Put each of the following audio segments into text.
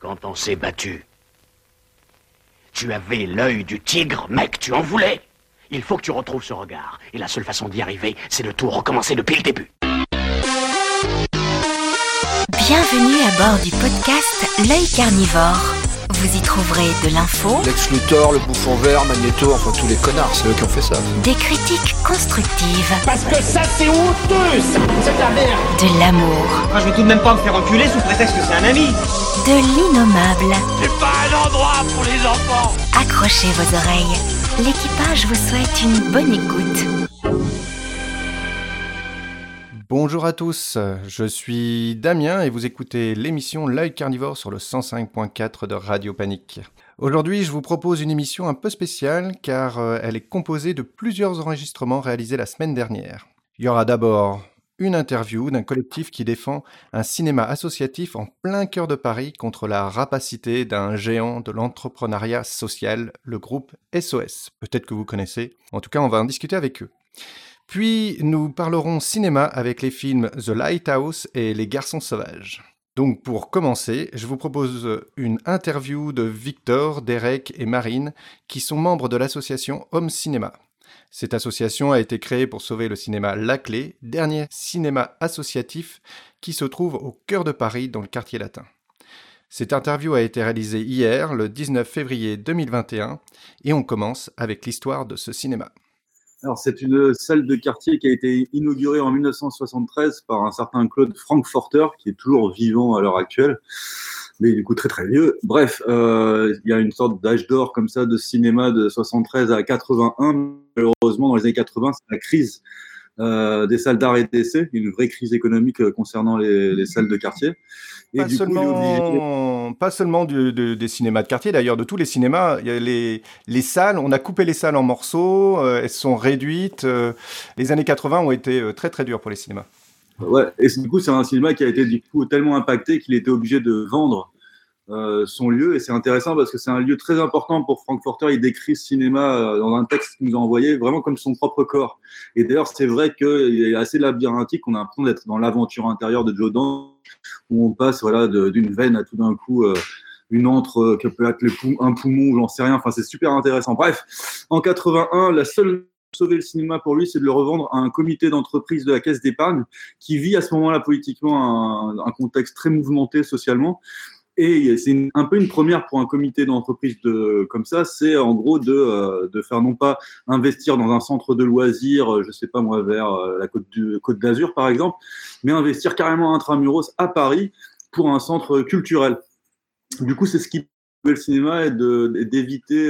Quand on s'est battu, tu avais l'œil du tigre, mec, tu en voulais. Il faut que tu retrouves ce regard. Et la seule façon d'y arriver, c'est de tout recommencer depuis le début. Bienvenue à bord du podcast L'œil carnivore. Vous y trouverez de l'info, Lex Luthor, le bouffon vert, Magneto, enfin tous les connards, c'est eux qui ont fait ça. des critiques constructives, Parce que ça, c'est honteux, ça C'est de la merde de l'amour, Moi, je vais tout de même pas me faire enculer sous prétexte que c'est un ami. de l'innommable. C'est pas un endroit pour les enfants Accrochez vos oreilles. L'équipage vous souhaite une bonne écoute. Bonjour à tous, je suis Damien et vous écoutez l'émission L'œil carnivore sur le 105.4 de Radio Panique. Aujourd'hui, je vous propose une émission un peu spéciale car euh, elle est composée de plusieurs enregistrements réalisés la semaine dernière. Il y aura d'abord une interview d'un collectif qui défend un cinéma associatif en plein cœur de Paris contre la rapacité d'un géant de l'entrepreneuriat social, le groupe SOS. Peut-être que vous connaissez. En tout cas, on va en discuter avec eux. Puis nous parlerons cinéma avec les films The Lighthouse et Les Garçons Sauvages. Donc pour commencer, je vous propose une interview de Victor, Derek et Marine qui sont membres de l'association Homme Cinéma. Cette association a été créée pour sauver le cinéma La Clé, dernier cinéma associatif qui se trouve au cœur de Paris dans le quartier latin. Cette interview a été réalisée hier, le 19 février 2021, et on commence avec l'histoire de ce cinéma. Alors, c'est une salle de quartier qui a été inaugurée en 1973 par un certain Claude Frankfurter, qui est toujours vivant à l'heure actuelle, mais du coup très très vieux. Bref, euh, il y a une sorte d'âge d'or comme ça de cinéma de 73 à 81. Malheureusement, dans les années 80, c'est la crise euh, des salles d'art et d'essai, une vraie crise économique euh, concernant les, les salles de quartier. Et Pas du coup, seulement, pas seulement du- de- des cinémas de quartier, d'ailleurs, de tous les cinémas. Il y a les, les salles, on a coupé les salles en morceaux, euh, elles sont réduites. euh, les années 80 ont été très très dures pour les cinémas. Ouais, et du coup, c'est un cinéma qui a été du coup tellement impacté qu'il était obligé de vendre son lieu. Et c'est intéressant parce que c'est un lieu très important pour Frankfurter. Il décrit ce cinéma euh, dans un texte qu'il nous a envoyé vraiment comme son propre corps. Et d'ailleurs, c'est vrai qu'il est assez labyrinthique. On a l'impression d'être dans l'aventure intérieure de Joe Dante, où on passe voilà, d'une veine à tout d'un coup. euh, une antre euh, que peut être le pou- un poumon, j'en sais rien. Enfin, c'est super intéressant. Bref, en 81, la seule sauver le cinéma pour lui, c'est de le revendre à un comité d'entreprise de la Caisse d'épargne qui vit à ce moment-là politiquement un contexte très mouvementé socialement. Et c'est un peu une première pour un comité d'entreprise de, comme ça, c'est en gros de, euh, faire non pas investir dans un centre de loisirs, euh, je sais pas moi, vers euh, la côte, d'Azur par exemple, mais investir carrément intramuros à Paris pour un centre culturel. Du coup, c'est ce qui le cinéma et d'éviter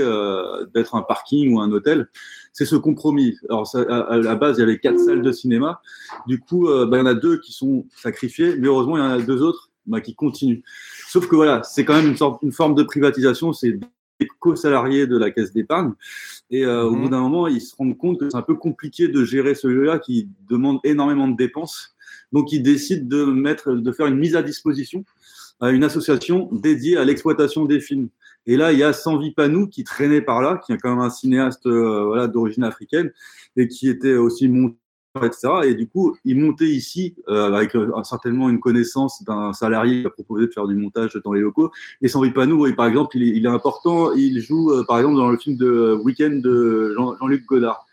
d'être un parking ou un hôtel. C'est ce compromis. Alors, à, la base, il y avait quatre salles de cinéma. Du coup, bah, il y en a deux qui sont sacrifiées, mais heureusement, il y en a deux autres bah, qui continuent. Sauf que voilà, c'est quand même une, sorte, une forme de privatisation. C'est des co-salariés de la caisse d'épargne. Et euh, au Mhm. bout d'un moment, ils se rendent compte que c'est un peu compliqué de gérer ce lieu-là qui demande énormément de dépenses. Donc, ils décident de, mettre, de faire une mise à disposition à une association dédiée à l'exploitation des films. Et là, il y a Sanvi Panou qui traînait par là, qui est quand même un cinéaste euh, voilà, d'origine africaine et qui était aussi monteur, Et du coup, il montait ici euh, avec euh, certainement une connaissance d'un salarié qui a proposé de faire du montage dans les locaux. Et Sanvi Panou, oui, par exemple, il est, important. Il joue, euh, par exemple, dans le film de Weekend de Jean- Jean-Luc Godard.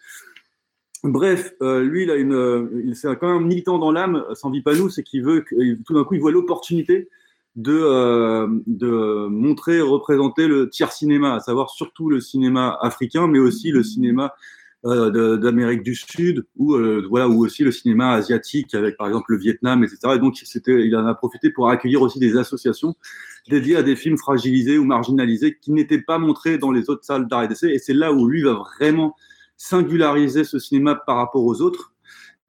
Bref, lui, il a une, c'est quand même militant dans l'âme. Sanvi Panou, c'est qu'il veut, que- tout d'un coup, il voit l'opportunité de, de montrer, représenter le tiers cinéma, à savoir surtout le cinéma africain, mais aussi le cinéma euh, d'Amérique du Sud, ou euh, voilà, ou aussi le cinéma asiatique avec par exemple le Vietnam, etc. Et donc il en a profité pour accueillir aussi des associations dédiées à des films fragilisés ou marginalisés qui n'étaient pas montrés dans les autres salles d'art et d'essai. Et c'est là où lui va vraiment singulariser ce cinéma par rapport aux autres.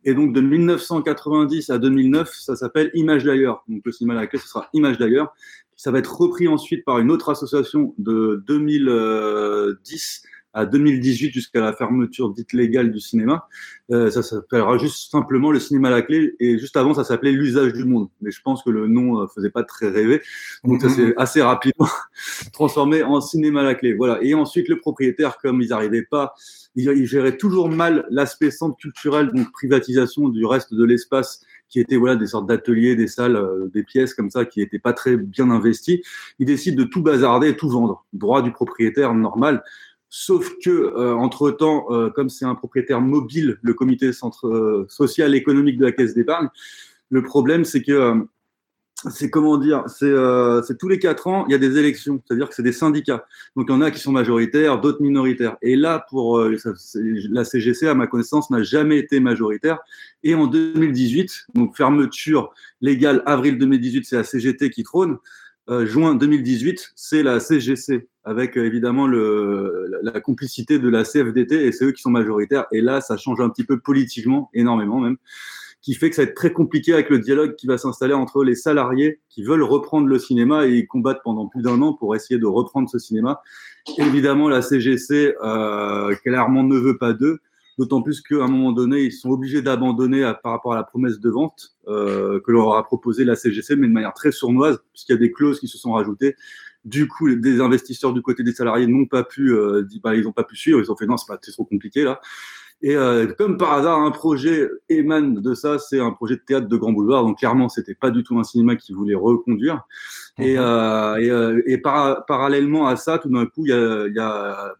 Et donc de 1990 à 2009, ça s'appelle Image d'ailleurs. Donc le cinéma à ce sera Image d'ailleurs. Ça va être repris ensuite par une autre association de 2010 à 2018 jusqu'à la fermeture dite légale du cinéma. Euh, ça s'appellera juste simplement le cinéma à la clé et juste avant ça s'appelait l'usage du monde. Mais je pense que le nom euh, faisait pas très rêver. Donc ça s'est assez rapidement transformé en cinéma à la clé. Voilà. Et ensuite le propriétaire, comme ils n'arrivaient pas, ils, ils géraient toujours mal l'aspect centre culturel, donc privatisation du reste de l'espace qui étaient voilà des sortes d'ateliers, des salles, euh, des pièces comme ça qui n'étaient pas très bien investies. Il décide de tout bazarder, tout vendre, droit du propriétaire normal. Sauf que euh, entre temps, comme c'est un propriétaire mobile, le comité centre social économique de la caisse d'épargne, le problème c'est que c'est comment dire, euh, c'est tous les quatre ans, il y a des élections, c'est-à-dire que c'est des syndicats. Donc il y en a qui sont majoritaires, d'autres minoritaires. Et là, pour euh, la CGC, à ma connaissance, n'a jamais été majoritaire. Et en 2018, donc fermeture légale avril 2018, c'est la CGT qui trône. Euh, juin 2018, c'est la CGC, avec évidemment le, la complicité de la CFDT, et c'est eux qui sont majoritaires. Et là, ça change un petit peu politiquement, énormément même qui fait que ça va être très compliqué avec le dialogue qui va s'installer entre les salariés qui veulent reprendre le cinéma et ils combattent pendant plus d'un an pour essayer de reprendre ce cinéma. Évidemment, la CGC, euh, clairement, ne veut pas d'eux, d'autant plus qu'à un moment donné, ils sont obligés d'abandonner par rapport à la promesse de vente euh, que leur a proposé la CGC, mais de manière très sournoise, puisqu'il y a des clauses qui se sont rajoutées. Du coup, des investisseurs du côté des salariés n'ont pas pu, euh, bah, ils n'ont pas pu suivre. Ils ont fait non, c'est pas, trop compliqué là. Et euh, comme par hasard, un projet émane de ça, c'est un projet de théâtre de Grand Boulevard. Donc clairement, c'était pas du tout un cinéma qui voulait reconduire. Et, mhm. euh, et, euh, et parallèlement à ça, tout d'un coup, il y a, y a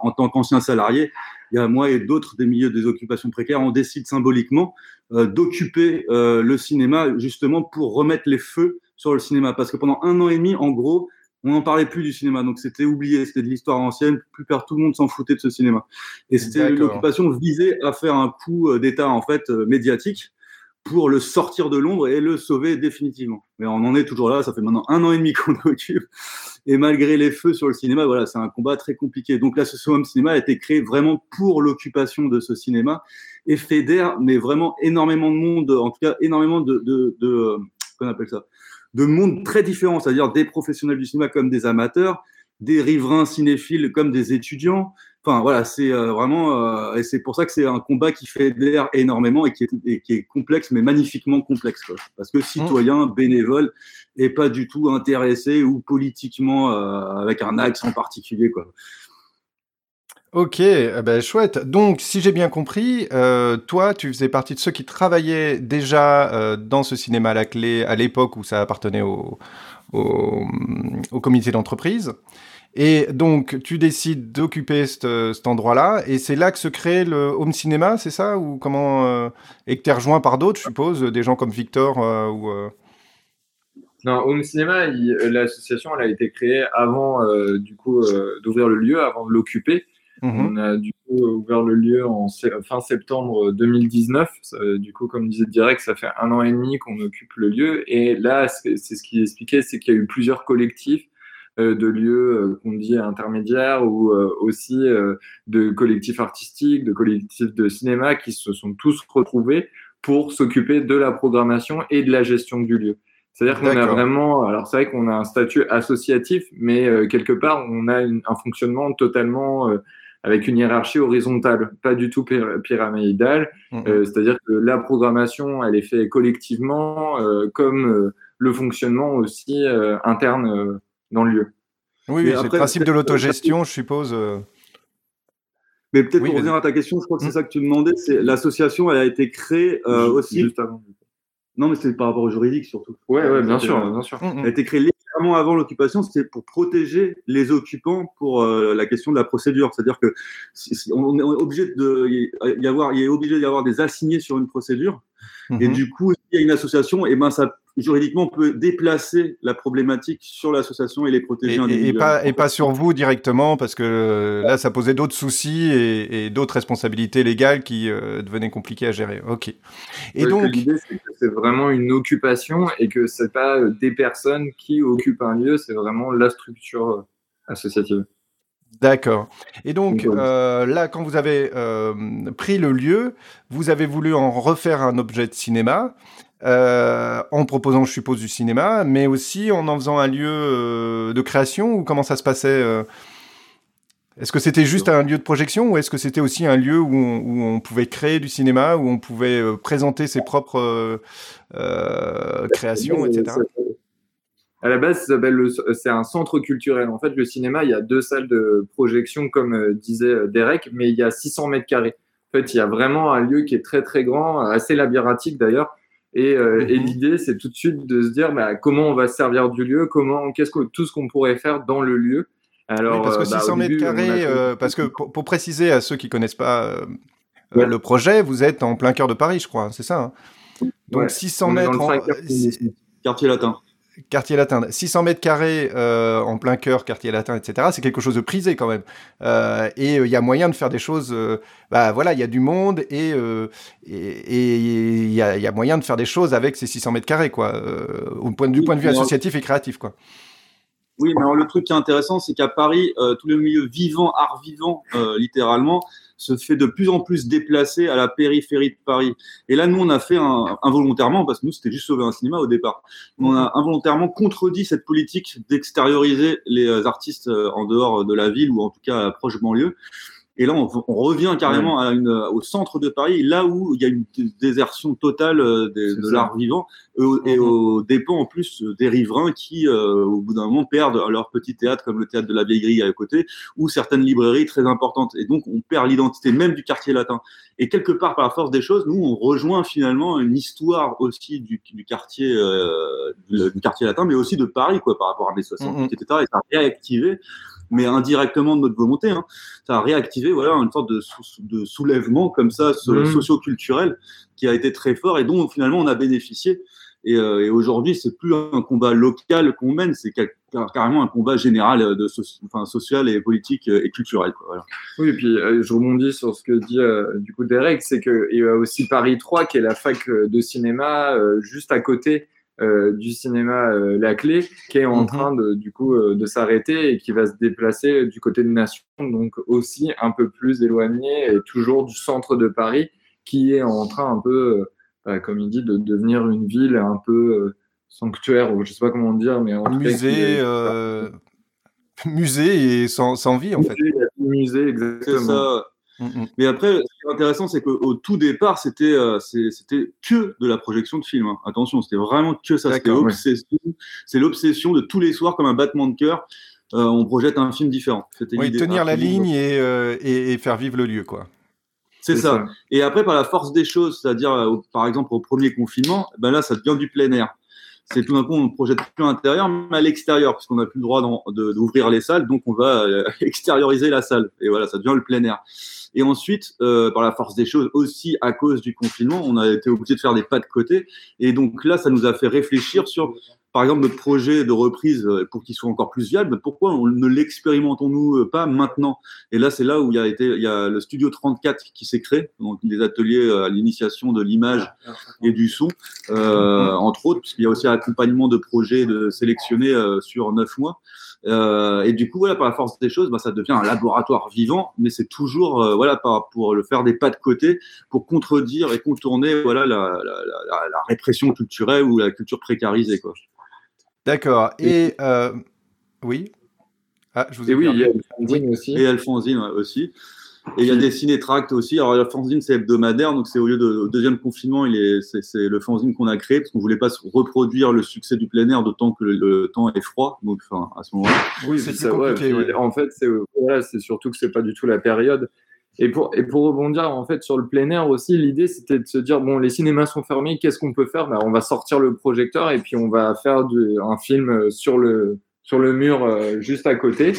en tant qu'ancien salarié, il y a moi et d'autres des milieux des occupations précaires, on décide symboliquement euh, d'occuper euh, le cinéma justement pour remettre les feux sur le cinéma. Parce que pendant un an et demi, en gros, on n'en parlait plus du cinéma, donc c'était oublié, c'était de l'histoire ancienne, plus peur, tout le monde s'en foutait de ce cinéma. Et c'était une occupation visée à faire un coup euh, d'État en fait euh, médiatique pour le sortir de l'ombre et le sauver définitivement. Mais on en est toujours là, ça fait maintenant un an et demi qu'on occupe, et malgré les feux sur le cinéma, voilà, c'est un combat très compliqué. Donc l'association Cinéma a été créée vraiment pour l'occupation de ce cinéma et fédère, mais vraiment énormément de monde, en tout cas énormément de, de, de euh, qu'on appelle ça, de mondes très différents, c'est-à-dire des professionnels du cinéma comme des amateurs, des riverains cinéphiles comme des étudiants. Enfin voilà, c'est euh, vraiment euh, et c'est pour ça que c'est un combat qui fait l'air énormément et qui, est, qui est complexe, mais magnifiquement complexe, parce que citoyen, bénévole, et pas du tout intéressé ou politiquement euh, avec un axe en particulier, quoi. Ok, eh ben, chouette. Donc, si j'ai bien compris, euh, toi, tu faisais partie de ceux qui travaillaient déjà euh, dans ce cinéma à la clé à l'époque où ça appartenait au, au, au comité d'entreprise. Et donc, tu décides d'occuper cet endroit-là, et c'est là que se crée le home cinéma, c'est ça? Ou comment euh, Et que tu es rejoint par d'autres, je suppose, des gens comme Victor ou. Non, Home Cinéma, l'association, elle a été créée avant, du coup, d'ouvrir le lieu, avant de l'occuper. Mhm. On a du coup ouvert le lieu en fin septembre 2019. Du coup, comme disait Direct, ça fait un an et demi qu'on occupe le lieu. Et là, c'est ce qu'il expliquait, c'est qu'il y a eu plusieurs collectifs euh, de lieux euh, qu'on dit intermédiaires ou euh, aussi de collectifs artistiques, de collectifs de cinéma qui se sont tous retrouvés pour s'occuper de la programmation et de la gestion du lieu. C'est-à-dire qu'on a vraiment, alors c'est vrai qu'on a un statut associatif, mais quelque part on a un fonctionnement totalement avec une hiérarchie horizontale, pas du tout pyramidale. Euh, c'est-à-dire que la programmation, elle est faite collectivement, euh, comme euh, le fonctionnement aussi interne dans le lieu. Oui, c'est le principe de l'autogestion, je suppose. Mais peut-être pour revenir à ta question, je crois que c'est ça que tu demandais. C'est l'association, elle a été créée aussi. Juste avant. Non, mais c'est par rapport au juridique surtout. Oui, ouais, bien sûr, bien sûr. Elle a été créée avant l'occupation, c'était pour protéger les occupants pour euh, la question de la procédure. C'est-à-dire que on est obligé de y avoir, il est obligé d'y avoir des assignés sur une procédure. Et mhm. du coup, s'il y a une association, et eh ben ça juridiquement, on peut déplacer la problématique sur l'association et les protéger et, et, pas, et pas sur vous directement, parce que là, ça posait d'autres soucis et, d'autres responsabilités légales qui euh, devenaient compliquées à gérer. Ok. Et donc, l'idée, c'est que c'est vraiment une occupation et que c'est pas euh, des personnes qui occupent un lieu, c'est vraiment la structure euh, associative. D'accord. Et donc là, quand vous avez pris le lieu, vous avez voulu en refaire un objet de cinéma. Euh, en proposant, je suppose, du cinéma, mais aussi en en faisant un lieu euh, de création ou comment ça se passait euh? Est-ce que c'était juste un lieu de projection ou est-ce que c'était aussi un lieu où on, pouvait créer du cinéma, où on pouvait présenter ses propres créations, etc. À la base, c'est un centre culturel. En fait, le cinéma, il y a deux salles de projection, comme disait Derek, mais il y a 600 mètres carrés. En fait, il y a vraiment un lieu qui est très très grand, assez labyrinthique d'ailleurs, Et, euh, et mhm. l'idée, c'est tout de suite de se dire bah, comment on va se servir du lieu, comment, qu'est-ce que tout ce qu'on pourrait faire dans le lieu. Alors, parce que 600 bah, mètres carrés, parce que pour, préciser à ceux qui connaissent pas le projet, vous êtes en plein cœur de Paris, je crois, c'est ça. Hein Donc 600 mètres. En... Quartier latin quartier latin, 600 mètres carrés euh, en plein cœur, quartier latin, etc. C'est quelque chose de prisé quand même. Euh, et euh, il y a moyen de faire des choses. bah voilà, il y a du monde et il y, a, moyen de faire des choses avec ces 600 mètres carrés, quoi. au point, du point de vue associatif et créatif, quoi. Oui, mais le truc qui est intéressant, c'est qu'à Paris, tout le milieu vivant, art vivant, littéralement, se fait de plus en plus déplacer à la périphérie de Paris. Et là, nous, on a fait un, involontairement, parce que nous, c'était juste sauver un cinéma au départ, on a involontairement contredit cette politique d'extérioriser les euh, artistes euh, en dehors de la ville ou en tout cas proche banlieue. Et là, on, revient carrément à une, au centre de Paris, là où il y a une désertion totale euh, de, l'art vivant, et, mhm. au dépend en plus des riverains qui, euh, au bout d'un moment, perdent leur petit théâtre, comme le théâtre de la Vieille Grille à côté, ou certaines librairies très importantes. Et donc, on perd l'identité même du quartier latin. Et quelque part, par la force des choses, nous, on rejoint finalement une histoire aussi du, du quartier, euh, du, quartier latin, mais aussi de Paris, quoi, par rapport à mai 68, etc. Et ça a réactivé mais indirectement de notre volonté. Hein. Ça a réactivé voilà, une sorte de, de soulèvement comme ça, mmh. socio-culturel, qui a été très fort et dont finalement on a bénéficié. Et, euh, et aujourd'hui, c'est plus un combat local qu'on mène, c'est carrément un combat général de enfin, social et politique et culturel. Quoi, voilà. Oui, et puis euh, je rebondis sur ce que dit euh, du coup Derek, c'est qu'il y a aussi Paris 3, qui est la fac de cinéma juste à côté euh, du cinéma euh, La Clé qui est en mhm. train de, du coup euh, de s'arrêter et qui va se déplacer du côté de Nation, donc aussi un peu plus éloigné et toujours du centre de Paris qui est en train un peu, bah, comme il dit, de devenir une ville un peu sanctuaire ou je sais pas comment dire, mais en musée. Musée et sans, sans vie en fait. Musée, exactement. Mm, mm. Mais après, ce qui est intéressant, c'est qu'au tout départ, c'était euh, c'était que de la projection de film. Hein. Attention, c'était vraiment que ça. C'est l'obsession de tous les soirs, comme un battement de cœur. Euh, on projette un film différent. Oui, tenir la ligne euh, et, et, faire vivre le lieu, quoi. C'est ça. Et après, par la force des choses, c'est-à-dire, par exemple, au premier confinement, ben là, ça devient du plein air c'est tout d'un coup on projette plus à l'intérieur mais à l'extérieur parce qu'on n'a plus le droit d'ouvrir les salles donc on va extérioriser la salle et voilà ça devient le plein air et ensuite, euh, par la force des choses, aussi à cause du confinement, on a été obligé de faire des pas de côté. Et donc là, ça nous a fait réfléchir sur, par exemple, notre projet de reprise euh, pour qu'il soit encore plus viable. Pourquoi on ne l'expérimentons-nous euh, pas maintenant? Et là, c'est là où il y a le studio 34 qui s'est créé, donc des ateliers à l'initiation de l'image et du son, euh, entre autres, puisqu'il y a aussi un accompagnement de projets de sélectionnés sur neuf mois. Euh, et du coup, voilà, par la force des choses, bah, ça devient un laboratoire vivant, mais c'est toujours euh, voilà, pour le faire des pas de côté, pour contredire et contourner la, répression culturelle ou la culture précarisée. D'accord. Et, euh, oui ah, je vous ai et oui, il y a Alphonsine aussi. Et Alphonsine aussi. Et il y a des ciné-tracts aussi. Alors, la fanzine, c'est hebdomadaire, donc c'est au lieu de deuxième confinement, il est, c'est, c'est le fanzine qu'on a créé parce qu'on voulait pas reproduire le succès du plein air, d'autant que le, temps est froid. Donc, enfin, à ce moment-là. Oui, c'est, c'est compliqué. En fait, c'est, voilà, c'est surtout que c'est pas du tout la période. Et pour, et pour rebondir en fait sur le plein air aussi, l'idée c'était de se dire bon, les cinémas sont fermés, qu'est-ce qu'on peut faire? Ben, On va sortir le projecteur et puis on va faire du, un film sur le, sur le mur euh, juste à côté.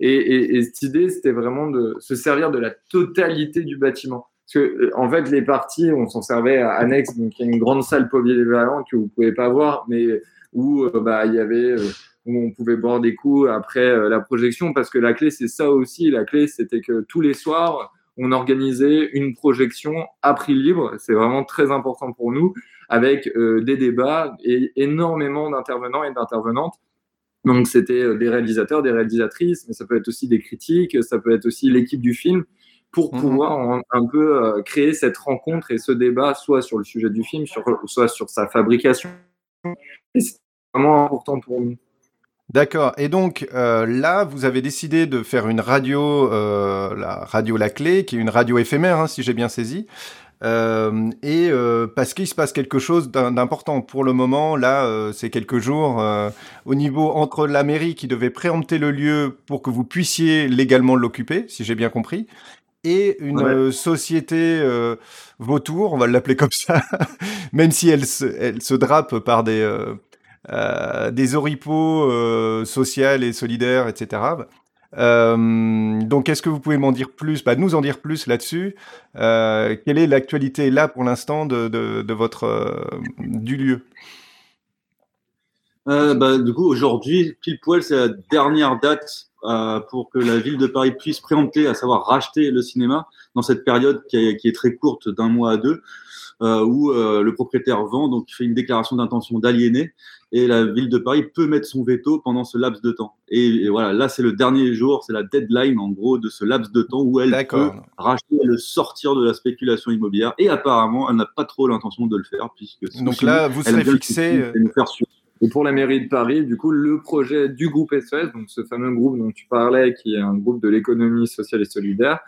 Et, et, cette idée, c'était vraiment de se servir de la totalité du bâtiment. Parce que, euh, en fait, les parties, on s'en servait à annexe, donc il y a une grande salle polyvalente que vous pouvez pas voir, mais où euh, bah, il y avait, euh, où on pouvait boire des coups après la projection, parce que la clé, c'est ça aussi. La clé, c'était que tous les soirs, on organisait une projection à prix libre. C'est vraiment très important pour nous, avec des débats et énormément d'intervenants et d'intervenantes donc c'était euh, des réalisateurs, des réalisatrices, mais ça peut être aussi des critiques, ça peut être aussi l'équipe du film pour mhm. pouvoir un, peu euh, créer cette rencontre et ce débat, soit sur le sujet du film, soit sur sa fabrication. c'est vraiment important pour nous. D'accord. Et donc euh, là, vous avez décidé de faire une radio, la radio La Clé, qui est une radio éphémère, hein, si j'ai bien saisi. Euh, et euh, parce qu'il se passe quelque chose d'important pour le moment. Là, euh, c'est quelques jours au niveau entre la mairie qui devait préempter le lieu pour que vous puissiez légalement l'occuper, si j'ai bien compris, et une société vautour, on va l'appeler comme ça, même si elle se, elle se drape par des, des oripeaux sociales et solidaires, etc. donc, est-ce que vous pouvez m'en dire plus, bah, nous en dire plus là-dessus? Quelle est l'actualité là pour l'instant de, de, de, votre du lieu? Euh, bah, du coup, aujourd'hui, pile poil, c'est la dernière date euh, pour que la ville de Paris puisse préempter, à savoir racheter le cinéma dans cette période qui est, qui est très courte, d'un mois à deux, euh, où euh, le propriétaire vend, donc il fait une déclaration d'intention d'aliéner, et la ville de Paris peut mettre son veto pendant ce laps de temps. Et, voilà, là, c'est le dernier jour, c'est la deadline, en gros, de ce laps de temps où elle peut racheter et le sortir de la spéculation immobilière. Et apparemment, elle n'a pas trop l'intention de le faire, puisque donc là, vous serez fixé. Nous faire et pour la mairie de Paris, du coup, le projet du groupe SOS, donc ce fameux groupe dont tu parlais, qui est un groupe de l'économie sociale et solidaire,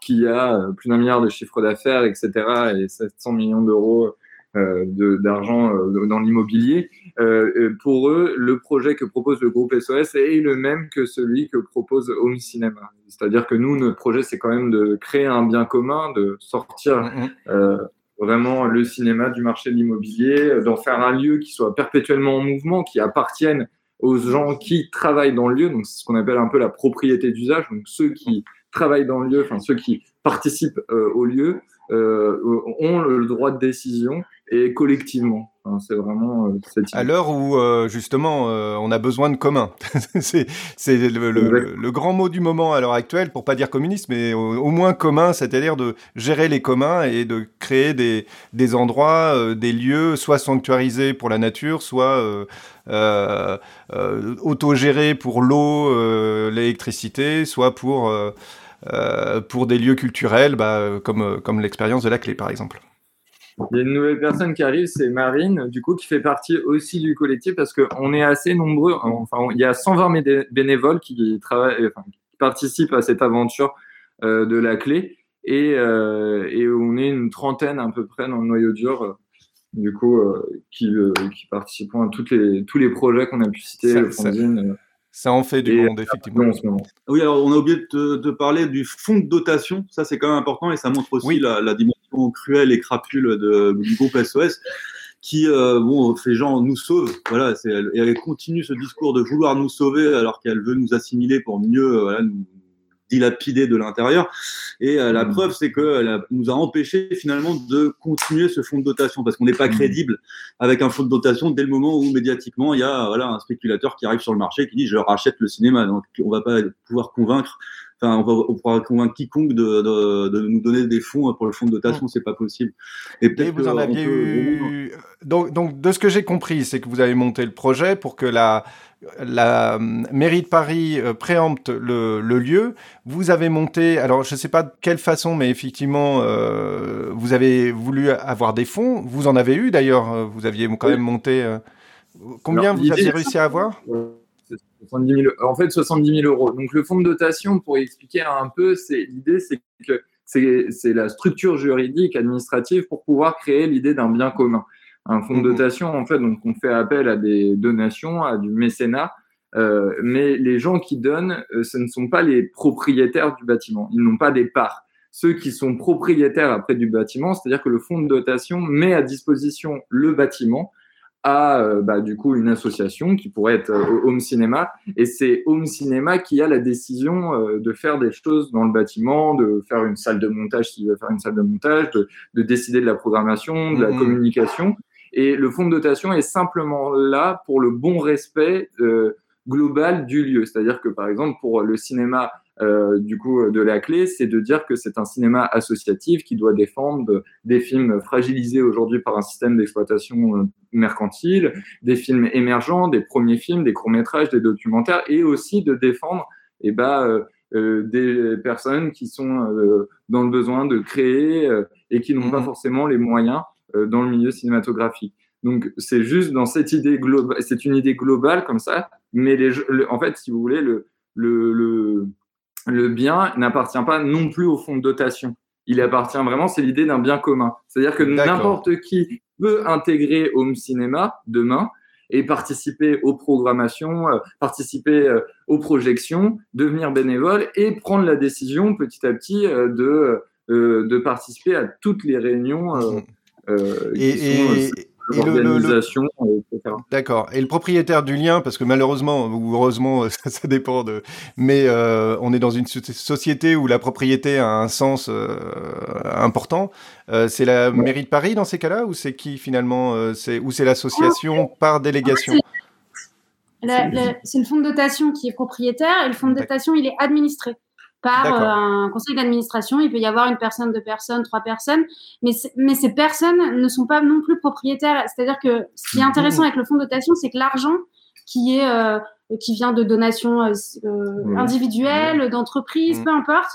qui a euh, plus d'un milliard de chiffre d'affaires, etc., et 700 millions d'euros euh, d'argent euh, dans l'immobilier. Euh, pour eux, le projet que propose le groupe SOS est le même que celui que propose Home Cinema. C'est-à-dire que nous, notre projet, c'est quand même de créer un bien commun, de sortir mm-hmm vraiment le cinéma du marché de l'immobilier, euh, d'en faire un lieu qui soit perpétuellement en mouvement, qui appartienne aux gens qui travaillent dans le lieu. Donc, c'est ce qu'on appelle un peu la propriété d'usage. Donc, ceux qui travaillent dans le lieu, enfin, ceux qui participent euh, au lieu, euh, ont le droit de décision et collectivement. C'est vraiment euh, À l'heure où euh, justement euh, on a besoin de commun. c'est le, le, grand mot du moment à l'heure actuelle, pour pas dire communiste, mais au, moins commun, c'est-à-dire de gérer les communs et de créer des, des endroits, des lieux, soit sanctuarisés pour la nature, soit autogérés pour l'eau, l'électricité, soit pour pour des lieux culturels, bah, comme comme l'expérience de la clé par exemple. Il y a une nouvelle personne qui arrive, c'est Marine, du coup, qui fait partie aussi du collectif parce qu'on est assez nombreux. Enfin, il y a 120 bénévoles qui, travaillent, enfin, qui participent à cette aventure euh, de la clé et, euh, et, on est une trentaine à peu près dans le noyau dur, euh, du coup, euh, qui, euh, qui participent à toutes les, tous les projets qu'on a pu citer, ça, ça, en fait du monde, effectivement. Oui, alors on a oublié de, de, parler du fonds de dotation. Ça, c'est quand même important et ça montre aussi la, la dimension cruel et crapule de, du groupe SOS qui euh, bon fait genre nous sauve voilà elle, elle, continue ce discours de vouloir nous sauver alors qu'elle veut nous assimiler pour mieux euh, voilà, nous dilapider de l'intérieur et euh, la mmh. preuve c'est qu'elle nous a empêché finalement de continuer ce fonds de dotation parce qu'on n'est pas mmh. crédible avec un fonds de dotation dès le moment où médiatiquement il y a voilà un spéculateur qui arrive sur le marché qui dit je rachète le cinéma donc on va pas pouvoir convaincre Enfin, on, pourra convaincre quiconque de, de, de, nous donner des fonds pour le fonds de dotation, c'est pas possible. Et peut-être vous en aviez eu. Donc, donc, de ce que j'ai compris, c'est que vous avez monté le projet pour que la, la mairie de Paris euh, préempte le, le, lieu. Vous avez monté, alors je ne sais pas de quelle façon, mais effectivement, euh, vous avez voulu avoir des fonds. Vous en avez eu d'ailleurs. Vous aviez quand même monté. Euh, combien vous aviez réussi à avoir? En fait, 70 000 euros. Donc, le fonds de dotation, pour expliquer un peu, c'est l'idée, c'est que c'est la structure juridique, administrative pour pouvoir créer l'idée d'un bien commun. Un fonds de mmh dotation, en fait, donc on fait appel à des donations, à du mécénat, euh, mais les gens qui donnent, euh, ce ne sont pas les propriétaires du bâtiment. Ils n'ont pas des parts. Ceux qui sont propriétaires après du bâtiment, c'est-à-dire que le fonds de dotation met à disposition le bâtiment à euh, bah, du coup une association qui pourrait être euh, Home Cinéma et c'est Home Cinéma qui a la décision euh, de faire des choses dans le bâtiment, de faire une salle de montage s'il veut faire une salle de montage, de, de décider de la programmation, de la mmh. communication. Et le fonds de dotation est simplement là pour le bon respect global du lieu, c'est-à-dire que par exemple pour le cinéma euh, du coup de la clé, c'est de dire que c'est un cinéma associatif qui doit défendre des films fragilisés aujourd'hui par un système d'exploitation euh, mercantile, des films émergents, des premiers films, des courts métrages, des documentaires, et aussi de défendre eh ben, euh, des personnes qui sont dans le besoin de créer et qui n'ont pas mmh forcément les moyens dans le milieu cinématographique. Donc c'est juste dans cette idée globale, c'est une idée globale comme ça, mais les, en fait, si vous voulez, le, le, le le bien n'appartient pas non plus au fonds de dotation. Il appartient vraiment, c'est l'idée d'un bien commun. C'est-à-dire que n'importe qui peut intégrer Home Cinéma demain et participer aux programmations, euh, participer euh, aux projections, devenir bénévole et prendre la décision petit à petit de, de participer à toutes les réunions. Mmh. et, l'organisation, etc. D'accord. Et le propriétaire du lien, parce que malheureusement ou heureusement, ça, dépend de. Mais euh, on est dans une société où la propriété a un sens euh, important. Euh, c'est la mairie de Paris dans ces cas-là, ou c'est qui finalement C'est ou c'est l'association par délégation? C'est le fonds de dotation qui est propriétaire et le fonds de dotation il est administré par euh, un conseil d'administration. Il peut y avoir une personne, deux personnes, trois personnes, mais, mais ces personnes ne sont pas non plus propriétaires. C'est-à-dire que ce qui est intéressant avec le fonds de dotation, c'est que l'argent qui est euh, qui vient de donations euh, mmh. individuelles, d'entreprises, mmh. peu importe,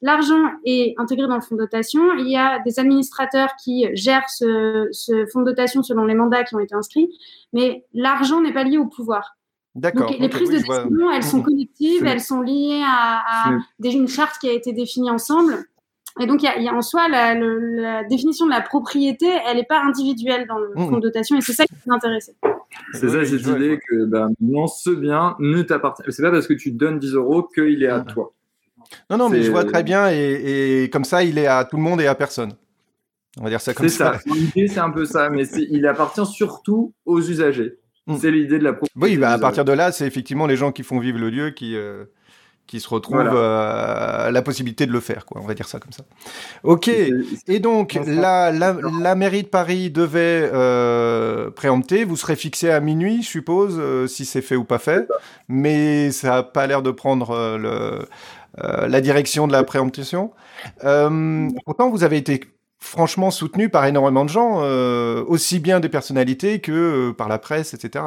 l'argent est intégré dans le fonds de dotation. Il y a des administrateurs qui gèrent ce, ce fonds de dotation selon les mandats qui ont été inscrits, mais l'argent n'est pas lié au pouvoir. Donc, les prises de décision, elles sont collectives, elles sont liées à, une charte qui a été définie ensemble. Et donc, il y, a, en soi la, définition de la propriété, elle n'est pas individuelle dans le mmh. fonds de dotation, et c'est ça qui nous intéressait. C'est ça cette idée que ben, non, ce bien ne t'appartient. C'est pas parce que tu donnes 10 euros qu'il est à toi. Non, non, mais je vois très bien, et, comme ça, il est à tout le monde et à personne. On va dire ça comme ça. C'est ça. L'idée, c'est un peu ça, mais il appartient surtout aux usagers. Mm. C'est l'idée de la Oui, bah, à partir de là, c'est effectivement les gens qui font vivre le lieu qui, euh, qui se retrouvent euh, la possibilité de le faire, quoi. On va dire ça comme ça. Ok. Et donc, la, la, mairie de Paris devait euh, préempter. Vous serez fixé à minuit, je suppose, si c'est fait ou pas fait. Mais ça n'a pas l'air de prendre le, la direction de la préemption. pourtant, vous avez été franchement soutenu par énormément de gens, euh, aussi bien des personnalités que euh, par la presse, etc.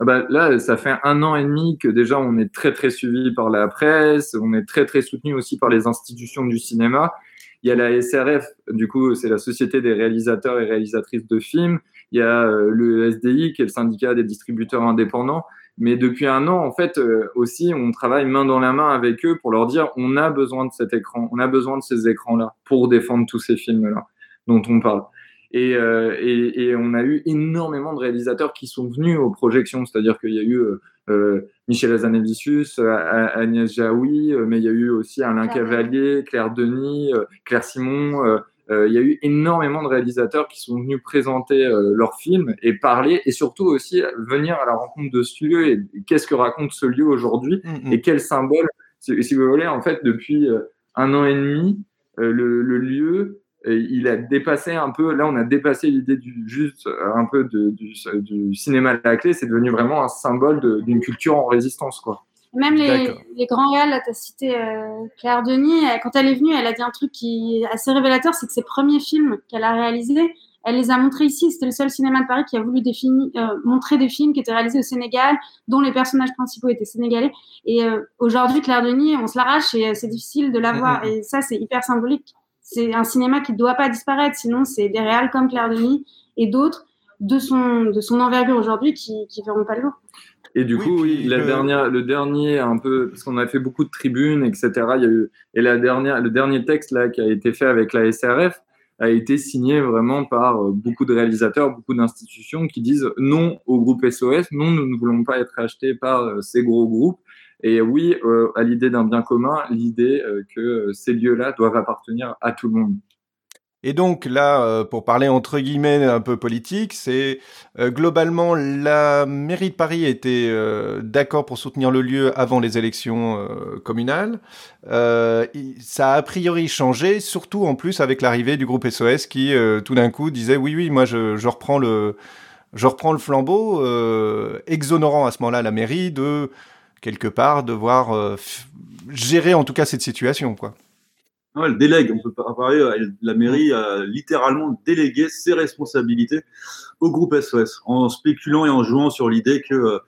Ah bah, là, ça fait un an et demi que déjà on est très très suivi par la presse, on est très très soutenu aussi par les institutions du cinéma. Il y a la SRF, du coup, c'est la Société des réalisateurs et réalisatrices de films. Il y a euh, le SDI, qui est le syndicat des distributeurs indépendants. Mais depuis un an, en fait, euh, aussi, on travaille main dans la main avec eux pour leur dire on a besoin de cet écran, on a besoin de ces écrans-là pour défendre tous ces films-là dont on parle. Et, euh, et, et, on a eu énormément de réalisateurs qui sont venus aux projections, c'est-à-dire qu'il y a eu euh, Michel Azanavicius, Agnès Jaoui, mais il y a eu aussi Alain Cavalier, Claire Denis, Claire Simon, il y a eu énormément de réalisateurs qui sont venus présenter euh, leurs films et parler, et surtout aussi venir à la rencontre de ce lieu et, qu'est-ce que raconte ce lieu aujourd'hui mm, mm. et quel symbole. Si, si, vous voulez, en fait, depuis euh, un an et demi, le, le, lieu, il a dépassé un peu. Là, on a dépassé l'idée du juste un peu de, du, du, cinéma à la clé. C'est devenu vraiment un symbole d'une culture en résistance, quoi. Même les, les grands réals, tu as cité euh, Claire Denis, quand elle est venue, elle a dit un truc qui est assez révélateur, c'est que ses premiers films qu'elle a réalisés, elle les a montrés ici. C'était le seul cinéma de Paris qui a voulu euh, montrer des films qui étaient réalisés au Sénégal, dont les personnages principaux étaient sénégalais. Et euh, aujourd'hui, Claire Denis, on se l'arrache et c'est difficile de la voir. Et ça, c'est hyper symbolique. C'est un cinéma qui ne doit pas disparaître. Sinon, c'est des réals comme Claire Denis et d'autres de son, de son envergure aujourd'hui qui ne verront pas le jour. Et du coup, oui, la dernière, le dernier, un peu, parce qu'on a fait beaucoup de tribunes, etc. Il y a eu, et la dernière, le dernier texte là qui a été fait avec la SRF a été signé vraiment par euh, beaucoup de réalisateurs, beaucoup d'institutions qui disent non au groupe SOS, non, nous ne voulons pas être achetés par euh, ces gros groupes. Et oui, euh, à l'idée d'un bien commun, l'idée que ces lieux-là doivent appartenir à tout le monde. Et donc là, euh, pour parler entre guillemets un peu politique, c'est euh, globalement la mairie de Paris était euh, d'accord pour soutenir le lieu avant les élections communales. ça a a priori changé, surtout en plus avec l'arrivée du groupe SOS qui tout d'un coup disait oui oui moi je, je reprends le je reprends le flambeau, exonérant à ce moment-là la mairie de quelque part devoir gérer en tout cas cette situation quoi elle délègue, on peut parler, la mairie a littéralement délégué ses responsabilités au groupe SOS, en spéculant et en jouant sur l'idée que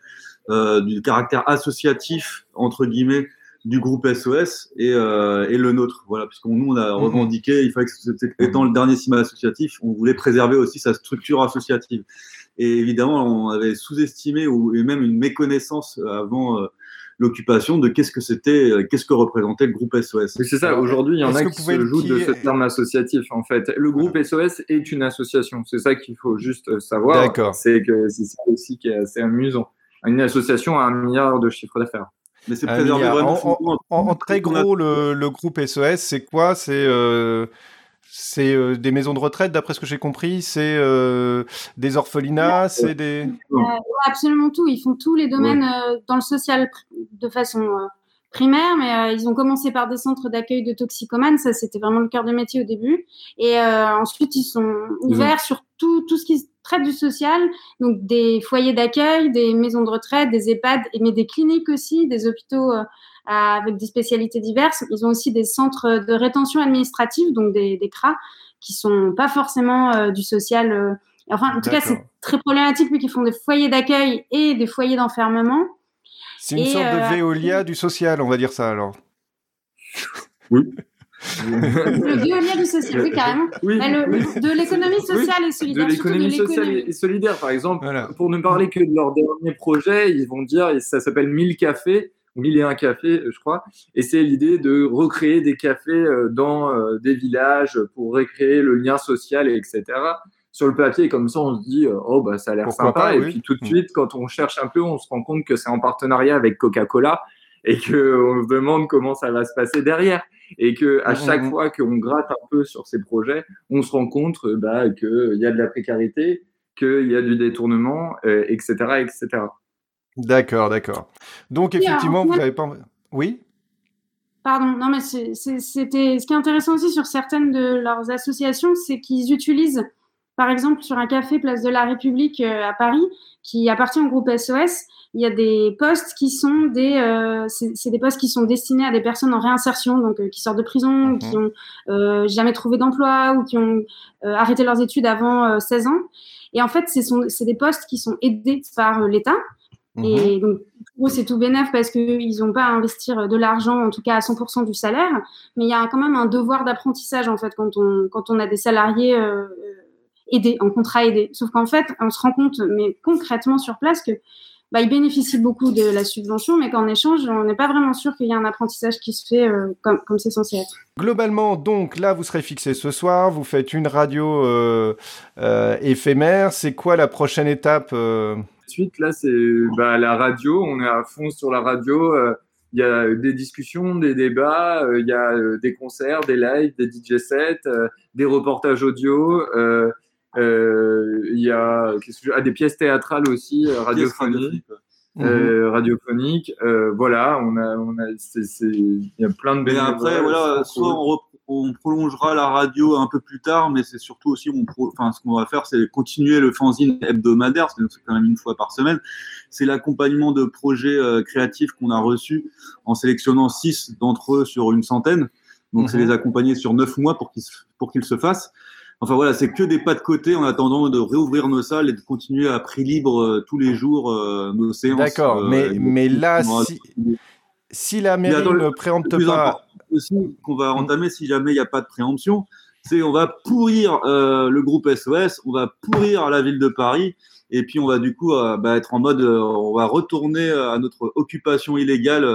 euh, du caractère associatif, entre guillemets, du groupe SOS et, euh, et le nôtre. Voilà, puisqu'on nous, on a mhm. revendiqué, il fallait que, étant le dernier cinéma associatif, on voulait préserver aussi sa structure associative. Et évidemment, on avait sous-estimé ou et même une méconnaissance avant euh, l'occupation de qu'est-ce que c'était, euh, qu'est-ce que représentait le groupe SOS. c'est ça. Aujourd'hui, il y en a qui se jouent de ce terme associatif. En fait, le groupe SOS est une association. C'est ça qu'il faut juste savoir. D'accord. C'est que c'est ça aussi qui est assez amusant. Une association a un milliard de chiffre d'affaires. Mais c'est préservé vraiment. En, très gros, le, groupe SOS, c'est quoi? C'est euh, c'est euh, des maisons de retraite, d'après ce que j'ai compris. C'est euh, des orphelinats, c'est des. absolument tout. Ils font tous les domaines dans le social de façon primaire, mais ils ont commencé par des centres d'accueil de toxicomanes. Ça, c'était vraiment le cœur de métier au début. Et ensuite, ils sont ouverts sur tout, tout ce qui traite du social, donc des foyers d'accueil, des maisons de retraite, des EHPAD, mais des cliniques aussi, des hôpitaux euh, avec des spécialités diverses. Ils ont aussi des centres de rétention administrative, donc des, des CRA, qui sont pas forcément euh, du social. Euh, enfin, en tout cas, c'est très problématique, mais qui font des foyers d'accueil et des foyers d'enfermement. C'est une sorte de Veolia du social, on va dire ça alors. Oui le violien du social, oui, carrément. de l'économie sociale et solidaire. De l'économie sociale et solidaire, par exemple. Pour ne parler que de leur dernier projet, ils vont dire, ça s'appelle 1000 cafés, 1001 cafés, je crois. Et c'est l'idée de recréer des cafés euh, dans euh, des villages pour recréer le lien social, etc. Sur le papier, comme ça, on se dit, euh, oh, bah, ça a l'air sympa. et puis tout de mm. suite, quand on cherche un peu, on se rend compte que c'est en partenariat avec Coca-Cola et qu'on se demande comment ça va se passer derrière et que à chaque fois qu'on gratte un peu sur ces projets, on se rend compte euh, bah, qu'il y a de la précarité, qu'il y a du détournement, etc., euh, etc. D'accord, d'accord. Donc effectivement, vous n'avez pas. Oui? Pardon, non mais c'était ce qui est intéressant aussi sur certaines de leurs associations, c'est qu'ils utilisent, par exemple, sur un café Place de la République euh, à Paris, qui appartient au groupe SOS, il y a des postes qui sont des, euh, c'est des postes qui sont destinés à des personnes en réinsertion, donc euh, qui sortent de prison, mhm. qui ont euh, jamais trouvé d'emploi ou qui ont arrêté leurs études avant 16 ans. Et en fait, c'est des postes qui sont aidés par l'État. Et mhm. donc, pour eux, c'est tout bénef parce qu'ils n'ont pas à investir de l'argent, en tout cas à 100% du salaire. Mais il y a quand même un devoir d'apprentissage, en fait, quand on, quand on a des salariés aidés, en contrat aidé. Sauf qu'en fait, on se rend compte, mais concrètement sur place, que bah, ils bénéficient beaucoup de la subvention, mais qu'en échange, on n'est pas vraiment sûr qu'il y ait un apprentissage qui se fait euh, comme, comme c'est censé être. Globalement, donc là, vous serez fixé ce soir, vous faites une radio euh, euh, éphémère. C'est quoi la prochaine étape Suite, là, c'est bah, la radio. On est à fond sur la radio. Il y a des discussions, des débats, il y a des concerts, des lives, des DJ sets, des reportages audio. Euh, il y a ah, des pièces théâtrales aussi, euh, radiophoniques. Euh, radiophonique. Euh, voilà, on a, on a, il y a plein de bénévoles. après, voilà, soit on, on, prolongera la radio un peu plus tard, mais c'est surtout aussi, on enfin, ce qu'on va faire, c'est continuer le fanzine hebdomadaire, c'est quand même une fois par semaine. C'est l'accompagnement de projets créatifs qu'on a reçus en sélectionnant six d'entre eux sur une centaine. Donc, c'est mhm. les accompagner sur neuf mois pour qu'ils pour qu'ils se fassent. Enfin voilà, c'est que des pas de côté en attendant de réouvrir nos salles et de continuer à prix libre euh, tous les jours euh, nos séances. D'accord, euh, mais, mais là, si, si la mairie ne préempte plus pas. aussi qu'on va entamer si jamais il n'y a pas de préemption, c'est on va pourrir le groupe SOS, on va pourrir la ville de Paris et puis on va du coup euh, bah, être en mode, euh, on va retourner euh, à notre occupation illégale,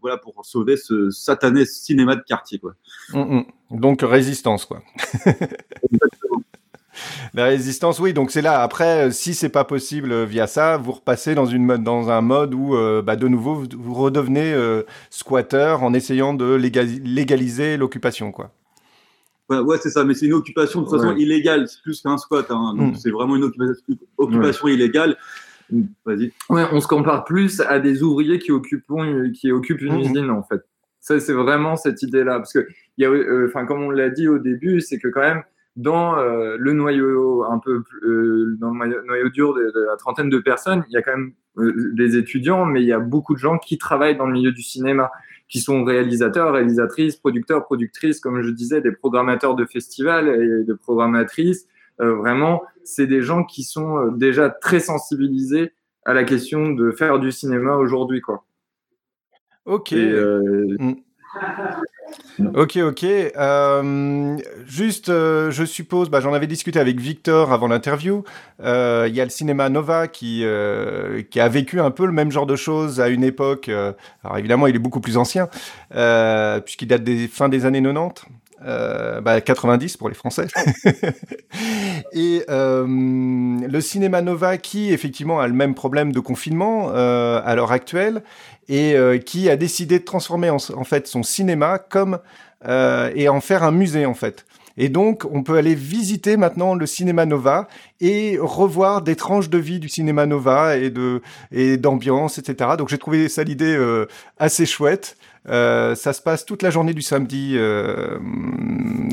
voilà, pour sauver ce satané cinéma de quartier, quoi. Hum, hum. Donc résistance, quoi. La résistance, oui. Donc c'est là. Après, si c'est pas possible via ça, vous repassez dans une dans un mode où, bah, de nouveau, vous, redevenez squatter en essayant de légaliser l'occupation, quoi. Ouais, c'est ça, mais c'est une occupation de façon illégale, c'est plus qu'un squat. Hein. donc, mm. c'est vraiment une occupation, illégale. Vas-y. Ouais, on se compare plus à des ouvriers qui occupent, qui occupent une mm. usine, en fait. Ça, c'est vraiment cette idée-là. Parce que, y a, euh, enfin, comme on l'a dit au début, c'est que quand même, dans euh, le noyau un peu euh, dans le noyau dur de, la trentaine de personnes, il y a quand même des étudiants, mais il y a beaucoup de gens qui travaillent dans le milieu du cinéma qui sont réalisateurs, réalisatrices, producteurs, productrices, comme je disais, des programmateurs de festivals et de programmatrices. Euh, vraiment, c'est des gens qui sont euh, déjà très sensibilisés à la question de faire du cinéma aujourd'hui, quoi. Ok. Euh, mm. Ok, ok. Euh, juste, euh, je suppose, bah, j'en avais discuté avec Victor avant l'interview. Euh, il y a le cinéma Nova qui, qui a vécu un peu le même genre de choses à une époque. alors évidemment, il est beaucoup plus ancien, puisqu'il date des fins des années 90. Bah, 90 pour les Français. et le cinéma Nova qui effectivement a le même problème de confinement à l'heure actuelle et euh, qui a décidé de transformer en, fait son cinéma comme euh, et en faire un musée en fait. Et donc, on peut aller visiter maintenant le cinéma Nova et revoir des tranches de vie du cinéma Nova et de et d'ambiance, etc. Donc, j'ai trouvé ça l'idée euh, assez chouette. Euh, ça se passe toute la journée du samedi, euh,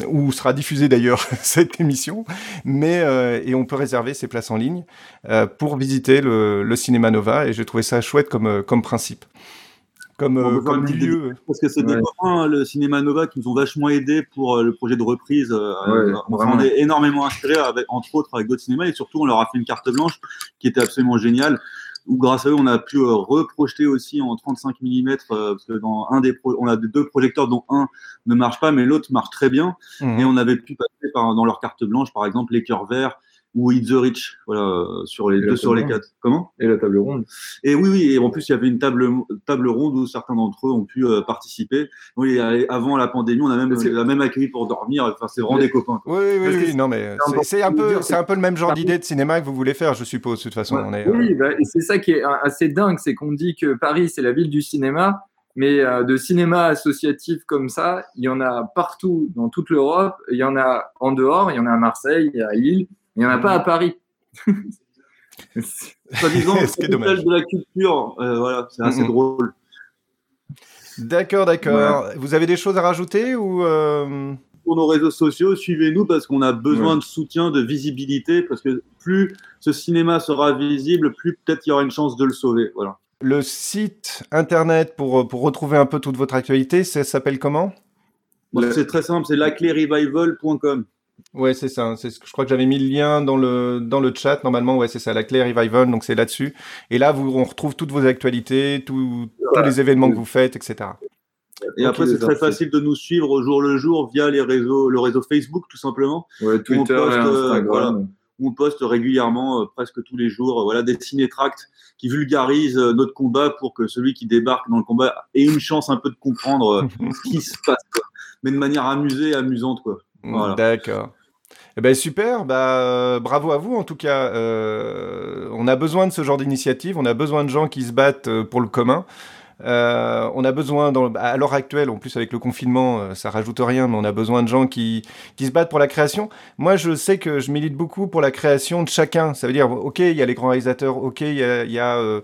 où sera diffusée d'ailleurs cette émission. Mais euh, et on peut réserver ses places en ligne euh, pour visiter le, le, cinéma Nova. Et j'ai trouvé ça chouette comme comme principe. Comme, comme lieu. Parce que c'est des copains, le cinéma Nova, qui nous ont vachement aidés pour le projet de reprise. Ouais, on s'en est énormément inspiré, avec, entre autres avec d'autres cinémas, et surtout on leur a fait une carte blanche qui était absolument géniale où grâce à eux, on a pu euh, reprojeter aussi en 35 mm, euh, parce que dans un des on a deux projecteurs dont un ne marche pas, mais l'autre marche très bien. Mmh. Et on avait pu passer par, dans leur carte blanche, par exemple, les cœurs verts ou It's the Rich, voilà, sur les deux sur les quatre. Comment? Et la table ronde. Et oui, oui, et en plus, il y avait une table, table ronde où certains d'entre eux ont pu euh, participer. Oui, avant la pandémie, on a même, la même accueilli pour dormir. Enfin, c'est vraiment des copains. Oui, oui, oui, non, mais c'est un peu, c'est un peu le même genre d'idée de cinéma que vous voulez faire, je suppose, de toute façon. On est, oui, bah, c'est ça qui est assez dingue, c'est qu'on dit que Paris, c'est la ville du cinéma. Mais euh, de cinéma associatif comme ça, il y en a partout dans toute l'Europe. Il y en a en dehors, il y en a à Marseille, il y a à Lille. Il n'y en a pas à Paris. Soi-disant, c'est de la culture. Euh, voilà, c'est assez drôle. D'accord, d'accord. Vous avez des choses à rajouter ou euh... Pour nos réseaux sociaux, suivez-nous parce qu'on a besoin de soutien, de visibilité, parce que plus ce cinéma sera visible, plus peut-être il y aura une chance de le sauver. Voilà. Le site internet pour, pour retrouver un peu toute votre actualité, ça s'appelle comment? C'est très simple, c'est laclérevival.com. Ouais, c'est ça. C'est, je crois que j'avais mis le lien dans le dans le chat. Normalement, ouais, c'est ça, la clé revival. Donc c'est là-dessus. Et là, vous, on retrouve toutes vos actualités, tous les événements que vous faites, etc. Et après, c'est très facile de nous suivre au jour le jour via les réseaux, le réseau Facebook, tout simplement. Ouais, Twitter, on poste, euh, on poste régulièrement, euh, presque tous les jours, euh, voilà, des cinétracts qui vulgarisent notre combat pour que celui qui débarque dans le combat ait une chance un peu de comprendre ce qui se passe, mais de manière amusée et amusante, quoi. D'accord. Eh ben super, bah, bravo à vous en tout cas. Euh, on a besoin de ce genre d'initiative, on a besoin de gens qui se battent euh, pour le commun. Euh, on a besoin, à l'heure actuelle, en plus avec le confinement, euh, ça rajoute rien, mais on a besoin de gens qui, qui se battent pour la création. Moi, je sais que je milite beaucoup pour la création de chacun. Ça veut dire, ok, il y a les grands réalisateurs, ok, il y a, euh, euh,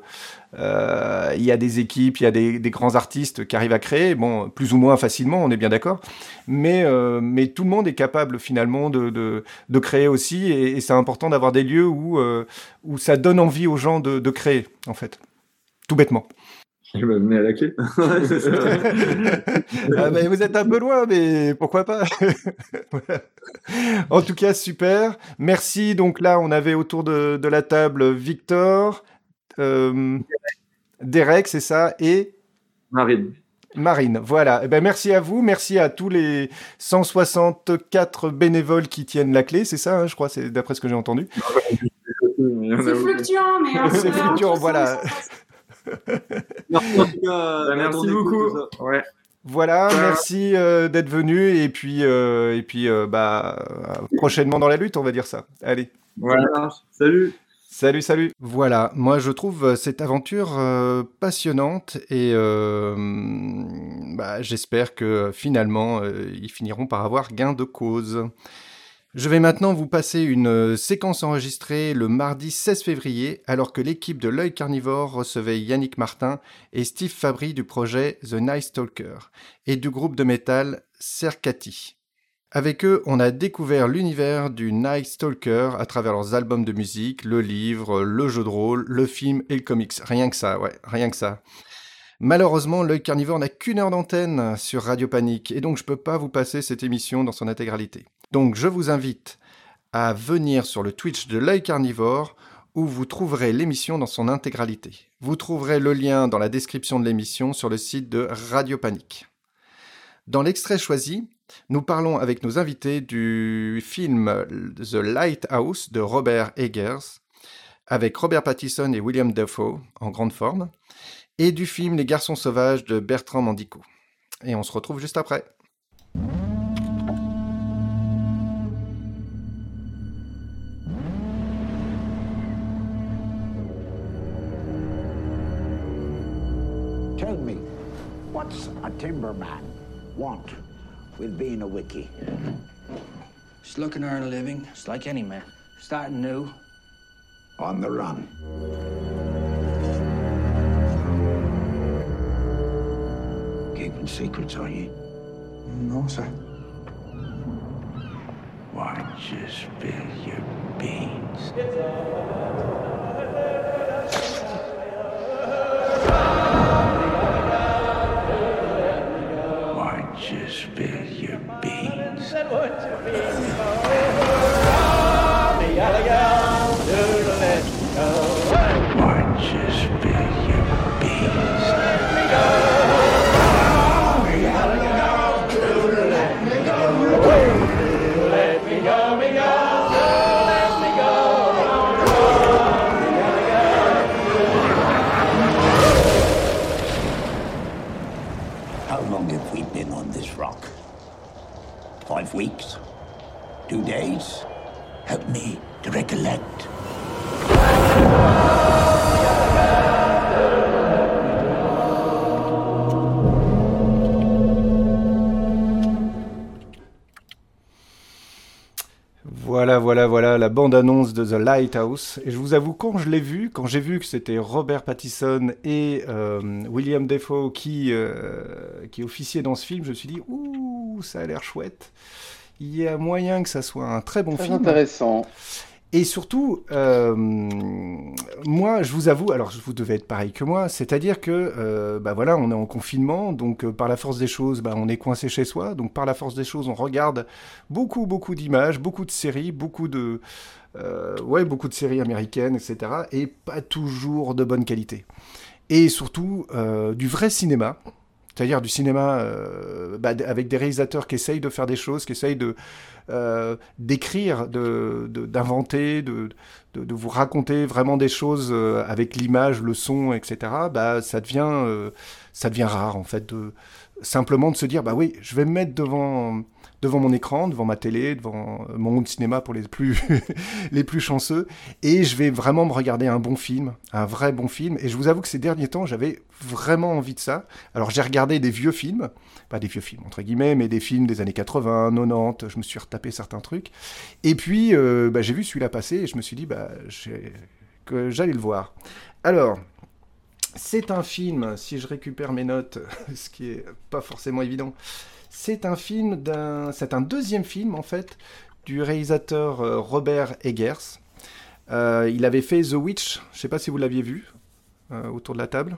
il y a des équipes, il y a des, des, grands artistes qui arrivent à créer, bon, plus ou moins facilement, on est bien d'accord, mais, euh, mais tout le monde est capable finalement de, de, de créer aussi, et, et c'est important d'avoir des lieux où, euh, où ça donne envie aux gens de, de créer, en fait, tout bêtement. Je vais venir à la clé. ah vous êtes un peu loin, mais pourquoi pas? En tout cas, super. Merci. Donc là, on avait autour de, de la table Victor, euh, Derek, c'est ça, et Marine. Marine, voilà. Eh ben, merci à vous, merci à tous les 164 bénévoles qui tiennent la clé, c'est ça, hein, je crois, c'est d'après ce que j'ai entendu. C'est fluctuant, mais c'est fluctuant, voilà. merci, en tout cas, merci beaucoup. Ouais. Voilà, merci euh, d'être venu et puis euh, et puis euh, bah prochainement dans la lutte, on va dire ça. Allez. Voilà. Salut. Salut, salut. Voilà, moi je trouve euh, cette aventure euh, passionnante et euh, bah, j'espère que finalement ils finiront par avoir gain de cause. Je vais maintenant vous passer une séquence enregistrée le mardi 16 février alors que l'équipe de l'œil carnivore recevait Yannick Martin et Steve Fabry du projet The Night Stalker et du groupe de métal Cercati. Avec eux, on a découvert l'univers du Night Stalker à travers leurs albums de musique, le livre, le jeu de rôle, le film et le comics. Rien que ça, ouais, rien que ça. Malheureusement, l'œil carnivore n'a qu'une heure d'antenne sur Radio Panique et donc je peux pas vous passer cette émission dans son intégralité. Donc je vous invite à venir sur le Twitch de l'œil carnivore où vous trouverez l'émission dans son intégralité. Vous trouverez le lien dans la description de l'émission sur le site de Radio Panique. Dans l'extrait choisi, nous parlons avec nos invités du film The Lighthouse de Robert Eggers, avec Robert Pattinson et William Dafoe en grande forme, et du film Les Garçons Sauvages de Bertrand Mandico. Et on se retrouve juste après. Tell me, what's a timberman want? With being a wiki? Just looking to earn a living, just like any man. Starting new. On the run. Keeping secrets, are you? No, sir. Why don't you spill your beans? Bande-annonce de The Lighthouse. Et je vous avoue, quand je l'ai vu, quand j'ai vu que c'était Robert Pattinson et euh, William Defoe qui, euh, qui officiaient dans ce film, je me suis dit, ouh, ça a l'air chouette. Il y a moyen que ça soit un très bon Très film. intéressant. Et surtout, euh, moi, je vous avoue, alors vous devez être pareil que moi, c'est-à-dire que, euh, bah voilà, on est en confinement, donc euh, par la force des choses, bah, on est coincé chez soi, donc par la force des choses, on regarde beaucoup, beaucoup d'images, beaucoup de séries, beaucoup de, euh, ouais, beaucoup de séries américaines, etc., et pas toujours de bonne qualité. Et surtout, euh, du vrai cinéma, c'est-à-dire du cinéma euh, bah, avec des réalisateurs qui essayent de faire des choses, qui essayent de d'écrire, d'inventer, de, de, de vous raconter vraiment des choses avec l'image, le son, etc. Bah, ça devient ça devient rare en fait de simplement de se dire bah oui, je vais me mettre devant devant mon écran, devant ma télé, devant euh, mon home cinéma pour les plus les plus chanceux et je vais vraiment me regarder un bon film, un vrai bon film et je vous avoue que ces derniers temps, j'avais vraiment envie de ça. Alors j'ai regardé des vieux films, pas des vieux films entre guillemets, mais des films des années 80, 90, je me suis retapé certains trucs et puis euh, bah, j'ai vu celui-là passer et je me suis dit bah que j'allais le voir. Alors, c'est un film, si je récupère mes notes, ce qui est pas forcément évident, c'est un film d'un, c'est un deuxième film en fait du réalisateur euh, Robert Eggers. Euh, il avait fait The Witch, je sais pas si vous l'aviez vu euh, autour de la table.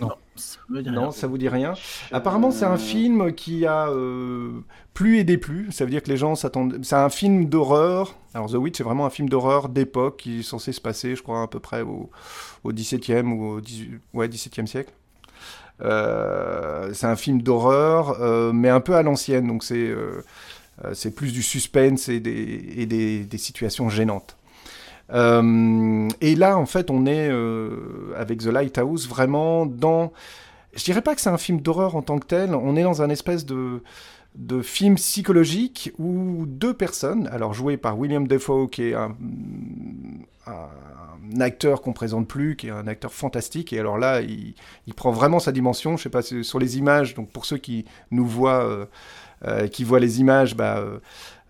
Non, ça. Non, ça vous dit rien. Apparemment, c'est un film qui a euh, plu et déplu. Ça veut dire que les gens s'attendent. C'est un film d'horreur. Alors, The Witch, c'est vraiment un film d'horreur d'époque qui est censé se passer, je crois, à peu près au, au 17e ou au 18... ouais, 17e siècle. Euh, c'est un film d'horreur, euh, mais un peu à l'ancienne. Donc, c'est euh, c'est plus du suspense et des, et des, situations gênantes. Et là, en fait, on est avec The Lighthouse vraiment dans. Je dirais pas que c'est un film d'horreur en tant que tel. On est dans un espèce de de film psychologique où deux personnes, alors jouées par William Defoe, qui est un, un acteur qu'on présente plus, qui est un acteur fantastique, et alors là, il, prend vraiment sa dimension. Je sais pas sur les images. Donc pour ceux qui nous voient, euh, euh, qui voient les images, bah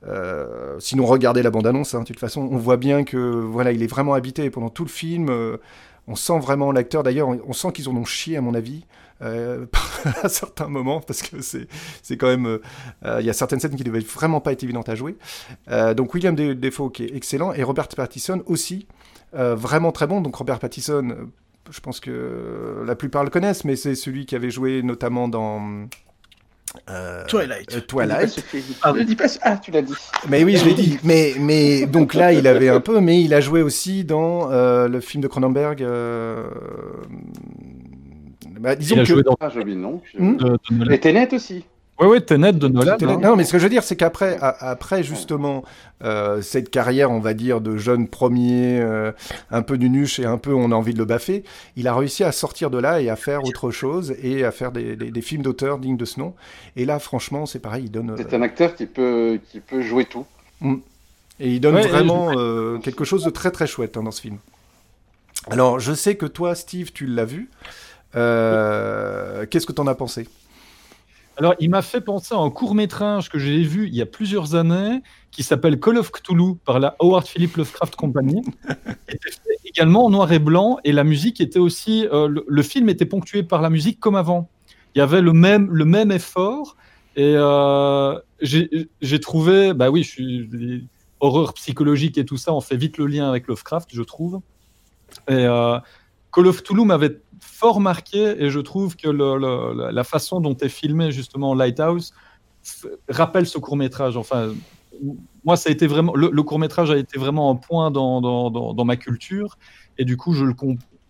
euh, sinon, regardez la bande-annonce. hein. De toute façon, on voit bien que voilà, il est vraiment habité pendant tout le film. on sent vraiment l'acteur. D'ailleurs, on, on sent qu'ils en ont chié, à mon avis, euh, à certains moments, parce que c'est c'est quand même. euh, euh, Il y a certaines scènes qui devaient vraiment pas être évidentes à jouer. Euh, donc William De- Defoe qui est excellent et Robert Pattinson aussi euh, vraiment très bon. Donc Robert Pattinson, je pense que la plupart le connaissent, mais c'est celui qui avait joué notamment dans euh, Twilight. euh, Twilight. Ah, ne dis pas ce- Ah, tu l'as dit. Mais oui, je l'ai dit. Mais, mais donc là, il avait un peu, mais il a joué aussi dans euh, le film de Cronenberg. euh, bah, disons Il a que joué dans- Ah, nom. Hmm de- de Nolan. Et Tenet aussi. Ouais, ouais, Tenet de Nolan. Hein. Non, mais ce que je veux dire, c'est qu'après, après justement euh, cette carrière, on va dire, de jeune premier, euh, un peu du nuche et un peu on a envie de le baffer, il a réussi à sortir de là et à faire autre chose et à faire des, des, films d'auteur dignes de ce nom. Et là, franchement, c'est pareil, il donne. C'est un acteur qui peut, qui peut jouer tout. Mm. Et il donne vraiment quelque chose de très très chouette hein, dans ce film. Alors, je sais que toi, Steve, tu l'as vu. Qu'est-ce que tu en as pensé? Alors, il m'a fait penser à un court métrage que j'ai vu il y a plusieurs années, qui s'appelle Call of Cthulhu par la Howard Philip Lovecraft Company, était fait également en noir et blanc, et la musique était aussi, euh, le, film était ponctué par la musique comme avant. Il y avait le même, le même effort, et euh, j'ai trouvé, bah oui, je suis horreur psychologique et tout ça, on fait vite le lien avec Lovecraft, je trouve. Et euh, Call of Cthulhu m'avait fort marqué et je trouve que la façon dont est filmé justement Lighthouse rappelle ce court métrage. Enfin, moi, ça a été vraiment le, court métrage a été vraiment un point dans, dans, ma culture et du coup, je le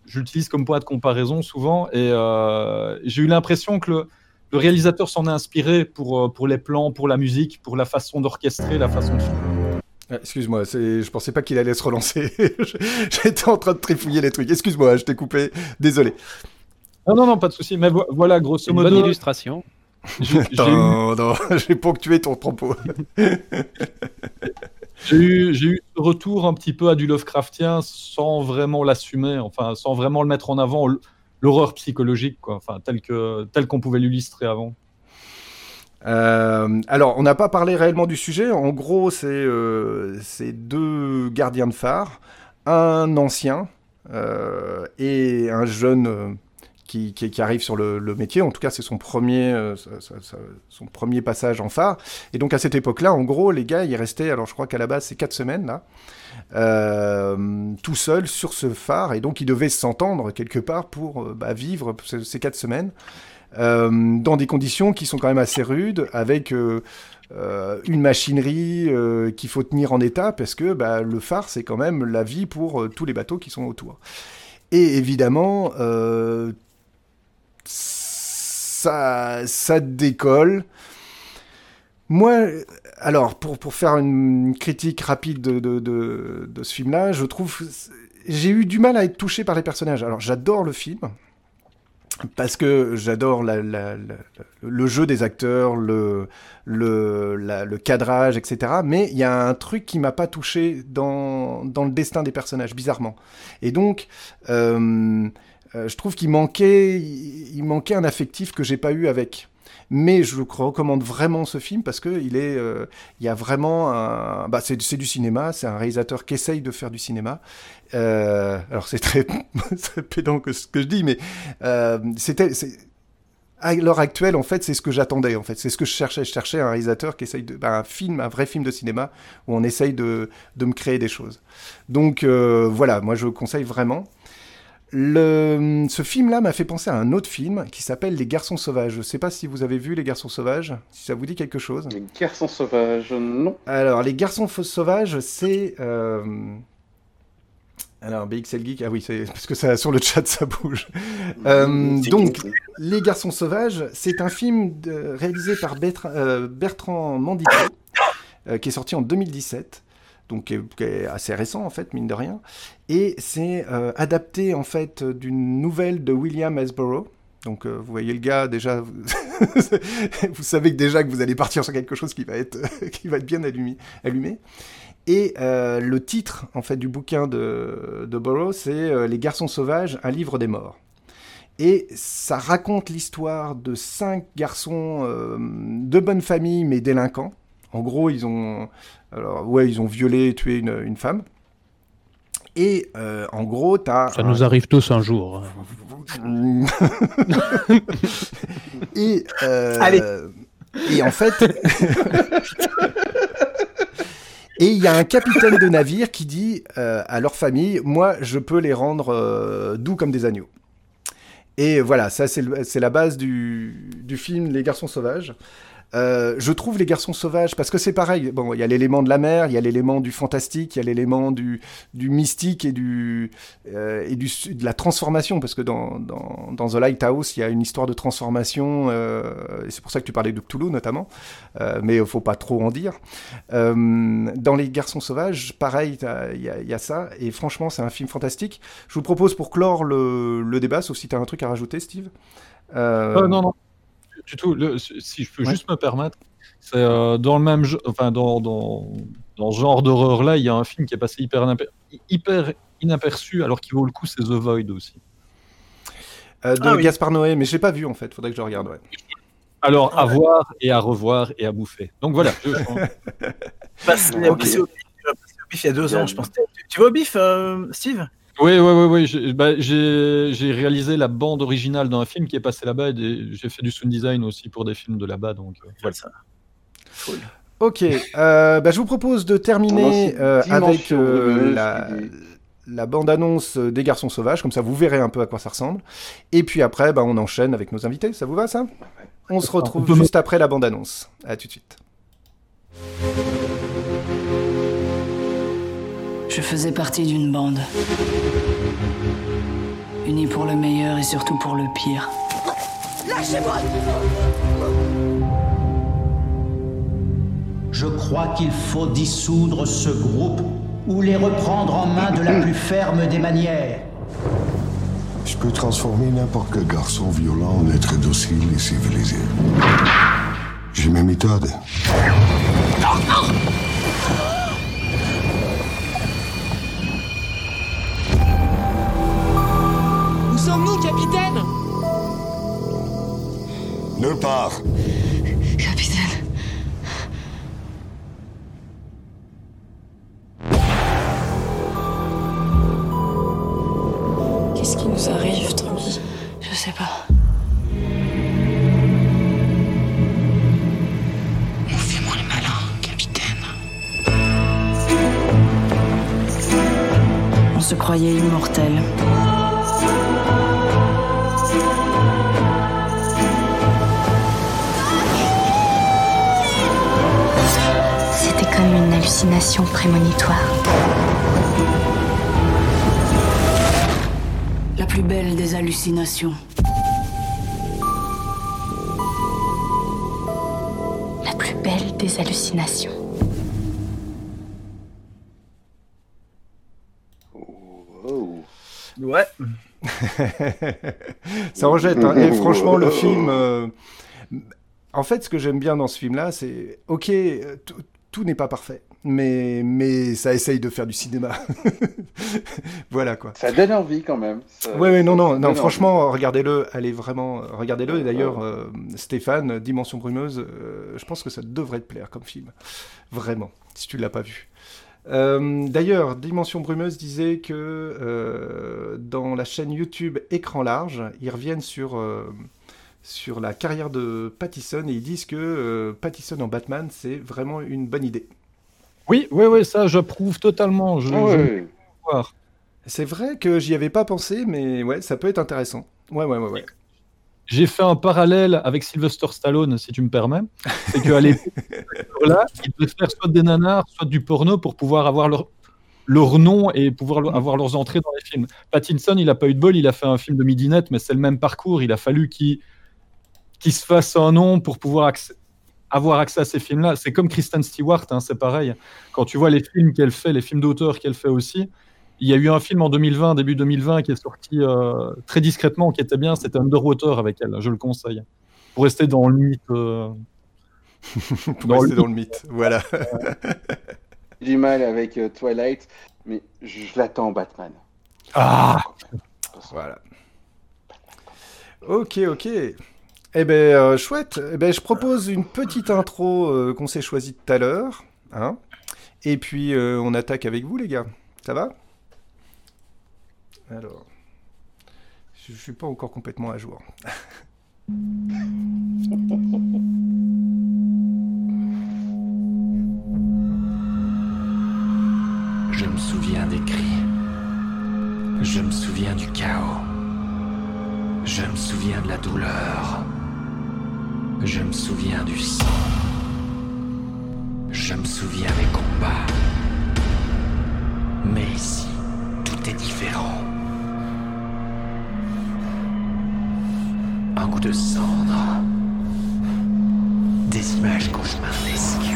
j'utilise comme point de comparaison souvent et euh, j'ai eu l'impression que le, réalisateur s'en a inspiré pour, euh, pour les plans, pour la musique, pour la façon d'orchestrer, la façon de filmer. Ah, excuse-moi, je pensais pas qu'il allait se relancer. J'étais en train de trifouiller les trucs. Excuse-moi, je t'ai coupé. Désolé. Non, non, non, pas de souci. Mais voilà, grosso modo. Bonne illustration. non, non, j'ai ponctué ton propos. j'ai eu, eu retour un petit peu à du Lovecraftien sans vraiment l'assumer, enfin, sans vraiment le mettre en avant, l'horreur psychologique, quoi, enfin, tel qu'on tel qu'on pouvait l'illustrer avant. Euh, alors, on n'a pas parlé réellement du sujet. En gros, c'est euh, deux gardiens de phare, un ancien euh, et un jeune qui, arrive sur le, métier. En tout cas, c'est son premier, son premier passage en phare. Et donc, à cette époque-là, en gros, les gars, ils restaient. Alors, je crois qu'à la base, c'est quatre semaines là. tout seul sur ce phare et donc ils devaient s'entendre quelque part pour bah, vivre ces quatre semaines. Euh, dans des conditions qui sont quand même assez rudes, avec euh, euh, une machinerie qu'il faut tenir en état, parce que bah, le phare, c'est quand même la vie pour tous les bateaux qui sont autour. Et évidemment, ça, décolle. Moi, alors, pour, faire une critique rapide de, de, de, de ce film-là, je trouve. J'ai eu du mal à être touché par les personnages. Alors, j'adore le film parce que j'adore le jeu des acteurs, le, cadrage, etc. Mais il y a un truc qui m'a pas touché dans, dans le destin des personnages, bizarrement. Et donc, euh, euh, je trouve qu'il manquait, il manquait un affectif que j'ai pas eu avec. Mais je recommande vraiment ce film parce que il est, euh, il y a vraiment un, bah c'est, du cinéma, c'est un réalisateur qui essaye de faire du cinéma. Euh, alors c'est très, pédant que ce que je dis, mais euh, c'était, à l'heure actuelle, en fait, c'est ce que j'attendais. En fait, c'est ce que je cherchais. Je cherchais un réalisateur qui essaye de, bah, un film, un vrai film de cinéma où on essaye de, de me créer des choses. Donc voilà, moi je conseille vraiment. Le, ce film-là m'a fait penser à un autre film qui s'appelle Les Garçons Sauvages. Je ne sais pas si vous avez vu Les Garçons Sauvages, si ça vous dit quelque chose. Les Garçons Sauvages, non. Alors, Les Garçons Sauvages, c'est... Euh... Alors, BXL Geek, ah oui, parce que ça, sur le chat, ça bouge. Euh, donc, Les Garçons Sauvages, c'est un film de, réalisé par Bertrand Mandico, euh, qui est sorti en 2017 donc qui est, assez récent en fait, mine de rien. Et c'est euh, adapté en fait d'une nouvelle de William Hesborough. Donc euh, vous voyez le gars déjà, vous savez déjà que vous allez partir sur quelque chose qui va être, qui va être bien allumé. allumé. Et euh, le titre en fait du bouquin de, de c'est Les garçons sauvages, un livre des morts. Et ça raconte l'histoire de cinq garçons de bonne famille mais délinquants. En gros, ils ont alors, ouais, ils ont violé et tué une, une femme. Et euh, en gros, t'as. Ça nous arrive tous un jour. Hein. et. Euh, Allez. Et en fait. et il y a un capitaine de navire qui dit euh, à leur famille Moi, je peux les rendre doux comme des agneaux. Et voilà, ça, c'est la base du, du film Les Garçons Sauvages. Euh, je trouve Les Garçons Sauvages, parce que c'est pareil, bon, il y a l'élément de la mer, il y a l'élément du fantastique, il y a l'élément du, mystique et, du, euh, et du, de la transformation, parce que dans, dans, dans, The Lighthouse, il y a une histoire de transformation, euh, et c'est pour ça que tu parlais de Cthulhu notamment, euh, mais il faut pas trop en dire. Euh, dans Les Garçons Sauvages, pareil, il y, y, a ça, et franchement, c'est un film fantastique. Je vous propose pour clore le, le débat, sauf si tu as un truc à rajouter, Steve. Non, non du tout. Le, si je peux ouais. juste me permettre, c'est euh, dans le même, enfin dans, dans, dans ce genre d'horreur là, il y a un film qui est passé hyper, hyper inaperçu, alors qu'il vaut le coup, c'est The Void aussi. Euh, de ah, oui. Gaspard Noé, mais je l'ai pas vu en fait. Faudrait que je regarde. Ouais. Alors à voir et à revoir et à bouffer. Donc voilà. Je... Passe okay. au bif il y a deux ans, je pense. Tu vas au bif, euh, Steve? Oui, oui, oui, oui. J'ai bah, réalisé la bande originale d'un film qui est passé là-bas et j'ai fait du sound design aussi pour des films de là-bas. Donc euh, voilà. Ça. Cool. Ok, euh, bah, je vous propose de terminer euh, avec euh, la, la bande-annonce des Garçons Sauvages, comme ça vous verrez un peu à quoi ça ressemble. Et puis après, bah, on enchaîne avec nos invités. Ça vous va ça? On se retrouve juste après la bande-annonce. À tout de suite. Je faisais partie d'une bande. Unie pour le meilleur et surtout pour le pire. Lâchez-moi Je crois qu'il faut dissoudre ce groupe ou les reprendre en main de la plus ferme des manières. Je peux transformer n'importe quel garçon violent en être docile et civilisé. J'ai mes méthodes. Capitaine Nulle part. Capitaine. Qu'est-ce qui nous arrive, Tommy? Je sais pas. On fait moins le malin, capitaine. On se croyait immortel. Comme une hallucination prémonitoire. La plus belle des hallucinations. La plus belle des hallucinations. Ouais. Ça rejette. Hein. Et franchement, le film. Euh... En fait, ce que j'aime bien dans ce film-là, c'est. Ok, tout n'est pas parfait, mais, mais ça essaye de faire du cinéma. voilà quoi. Ça donne envie quand même. Ça, ouais, ouais, non, non, non, franchement, regardez-le, allez vraiment, regardez-le. Et d'ailleurs, euh, Stéphane, Dimension brumeuse, euh, je pense que ça devrait te plaire comme film. Vraiment, si tu ne l'as pas vu. Euh, D'ailleurs, Dimension Brumeuse disait que dans la chaîne YouTube Écran Large, ils reviennent sur, sur la carrière de Pattison et ils disent que euh, Pattison en Batman, c'est vraiment une bonne idée. Oui, oui, oui, ça j'approuve totalement. Je, Ah je-. C'est vrai que j'y avais pas pensé, mais ouais, ça peut être intéressant. Ouais, ouais, ouais, ouais. J'ai fait un parallèle avec Sylvester Stallone, si tu me permets. C'est qu'à l'époque, là, ils devaient faire soit des nanars, soit du porno pour pouvoir avoir leur, leur nom et pouvoir le- avoir leurs entrées dans les films. Pattinson, il n'a pas eu de bol, il a fait un film de midinette, mais c'est le même parcours. Il a fallu qu'il qu'il se fasse un nom pour pouvoir acc- avoir accès à ces films-là. C'est comme Kristen Stewart, hein, c'est pareil. Quand tu vois les films qu'elle fait, les films d'auteur qu'elle fait aussi, il y a eu un film en 2020, début 2020, qui est sorti euh, très discrètement, qui était bien, c'était Underwater avec elle, je le conseille. Pour rester dans le mythe. euh, Pour rester dans le mythe, voilà. J'ai du mal avec euh, Twilight, mais je, je l'attends Batman. Ah Voilà. Ok, ok. Eh ben, euh, chouette. Eh ben, je propose une petite intro euh, qu'on s'est choisie tout à l'heure. Hein Et puis, euh, on attaque avec vous, les gars. Ça va? Alors. Je, je suis pas encore complètement à jour. Je me souviens des cris. Je me souviens du chaos. Je me souviens de la douleur. Je me souviens du sang. Je me souviens des combats. Mais ici, tout est différent. Un goût de cendre. Des images cauchemardesques.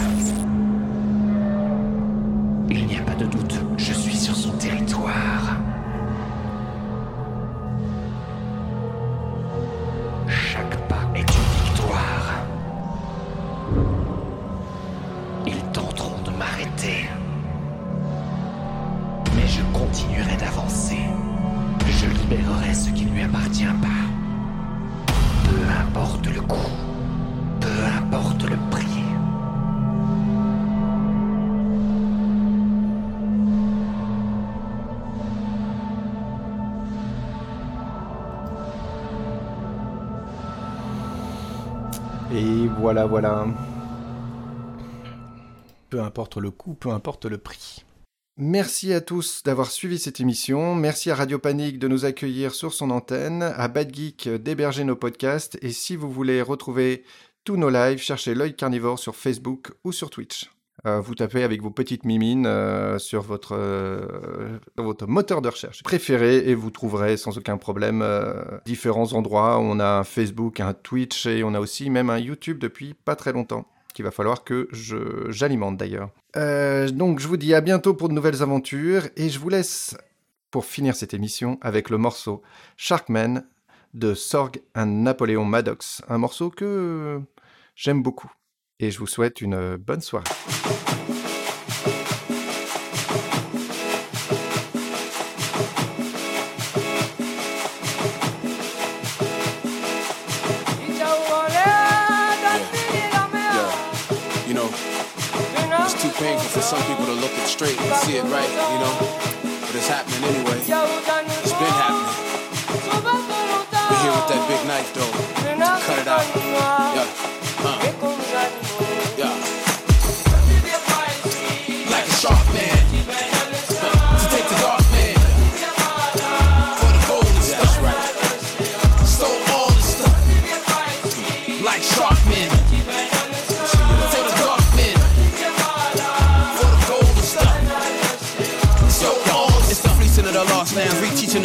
Voilà, voilà. Peu importe le coût, peu importe le prix. Merci à tous d'avoir suivi cette émission. Merci à Radio Panique de nous accueillir sur son antenne, à Bad Geek d'héberger nos podcasts. Et si vous voulez retrouver tous nos lives, cherchez l'œil carnivore sur Facebook ou sur Twitch. Euh, vous tapez avec vos petites mimines euh, sur votre, euh, dans votre moteur de recherche préféré et vous trouverez sans aucun problème différents endroits. On a un Facebook, un Twitch et on a aussi même un YouTube depuis pas très longtemps qu'il va falloir que j'alimente d'ailleurs. Donc je vous dis à bientôt pour de nouvelles aventures et je vous laisse pour finir cette émission avec le morceau Sharkman de Sorg et Napoléon Maddox, un morceau que j'aime beaucoup et je vous souhaite une bonne soirée. For some people to look it straight and see it right, you know? But it's happening anyway. It's been happening. We're here with that big knife though.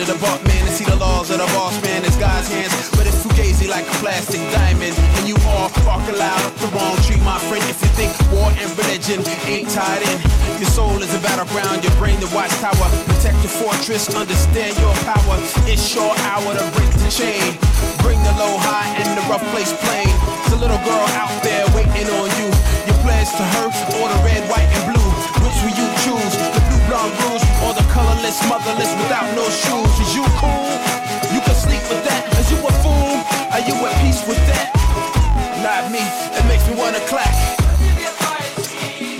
Of the bought man to see the laws of the boss man. It's God's hands, but it's fugazi like a plastic diamond. And you all bark aloud the wrong tree, my friend. If you think war and religion ain't tied in, your soul is a battleground, your brain the watchtower. Protect your fortress, understand your power. It's your hour to break the chain. Bring the low high and the rough place plain. There's a little girl out there waiting on you. Your pledge to her or the red, white, and blue. Which will you choose? Blonde, bruise, or the colorless, motherless without no shoes? Is you cool? You can sleep with that. Is you a fool? Are you at peace with that? Not me. It makes me wanna clap.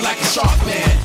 Like a shark man.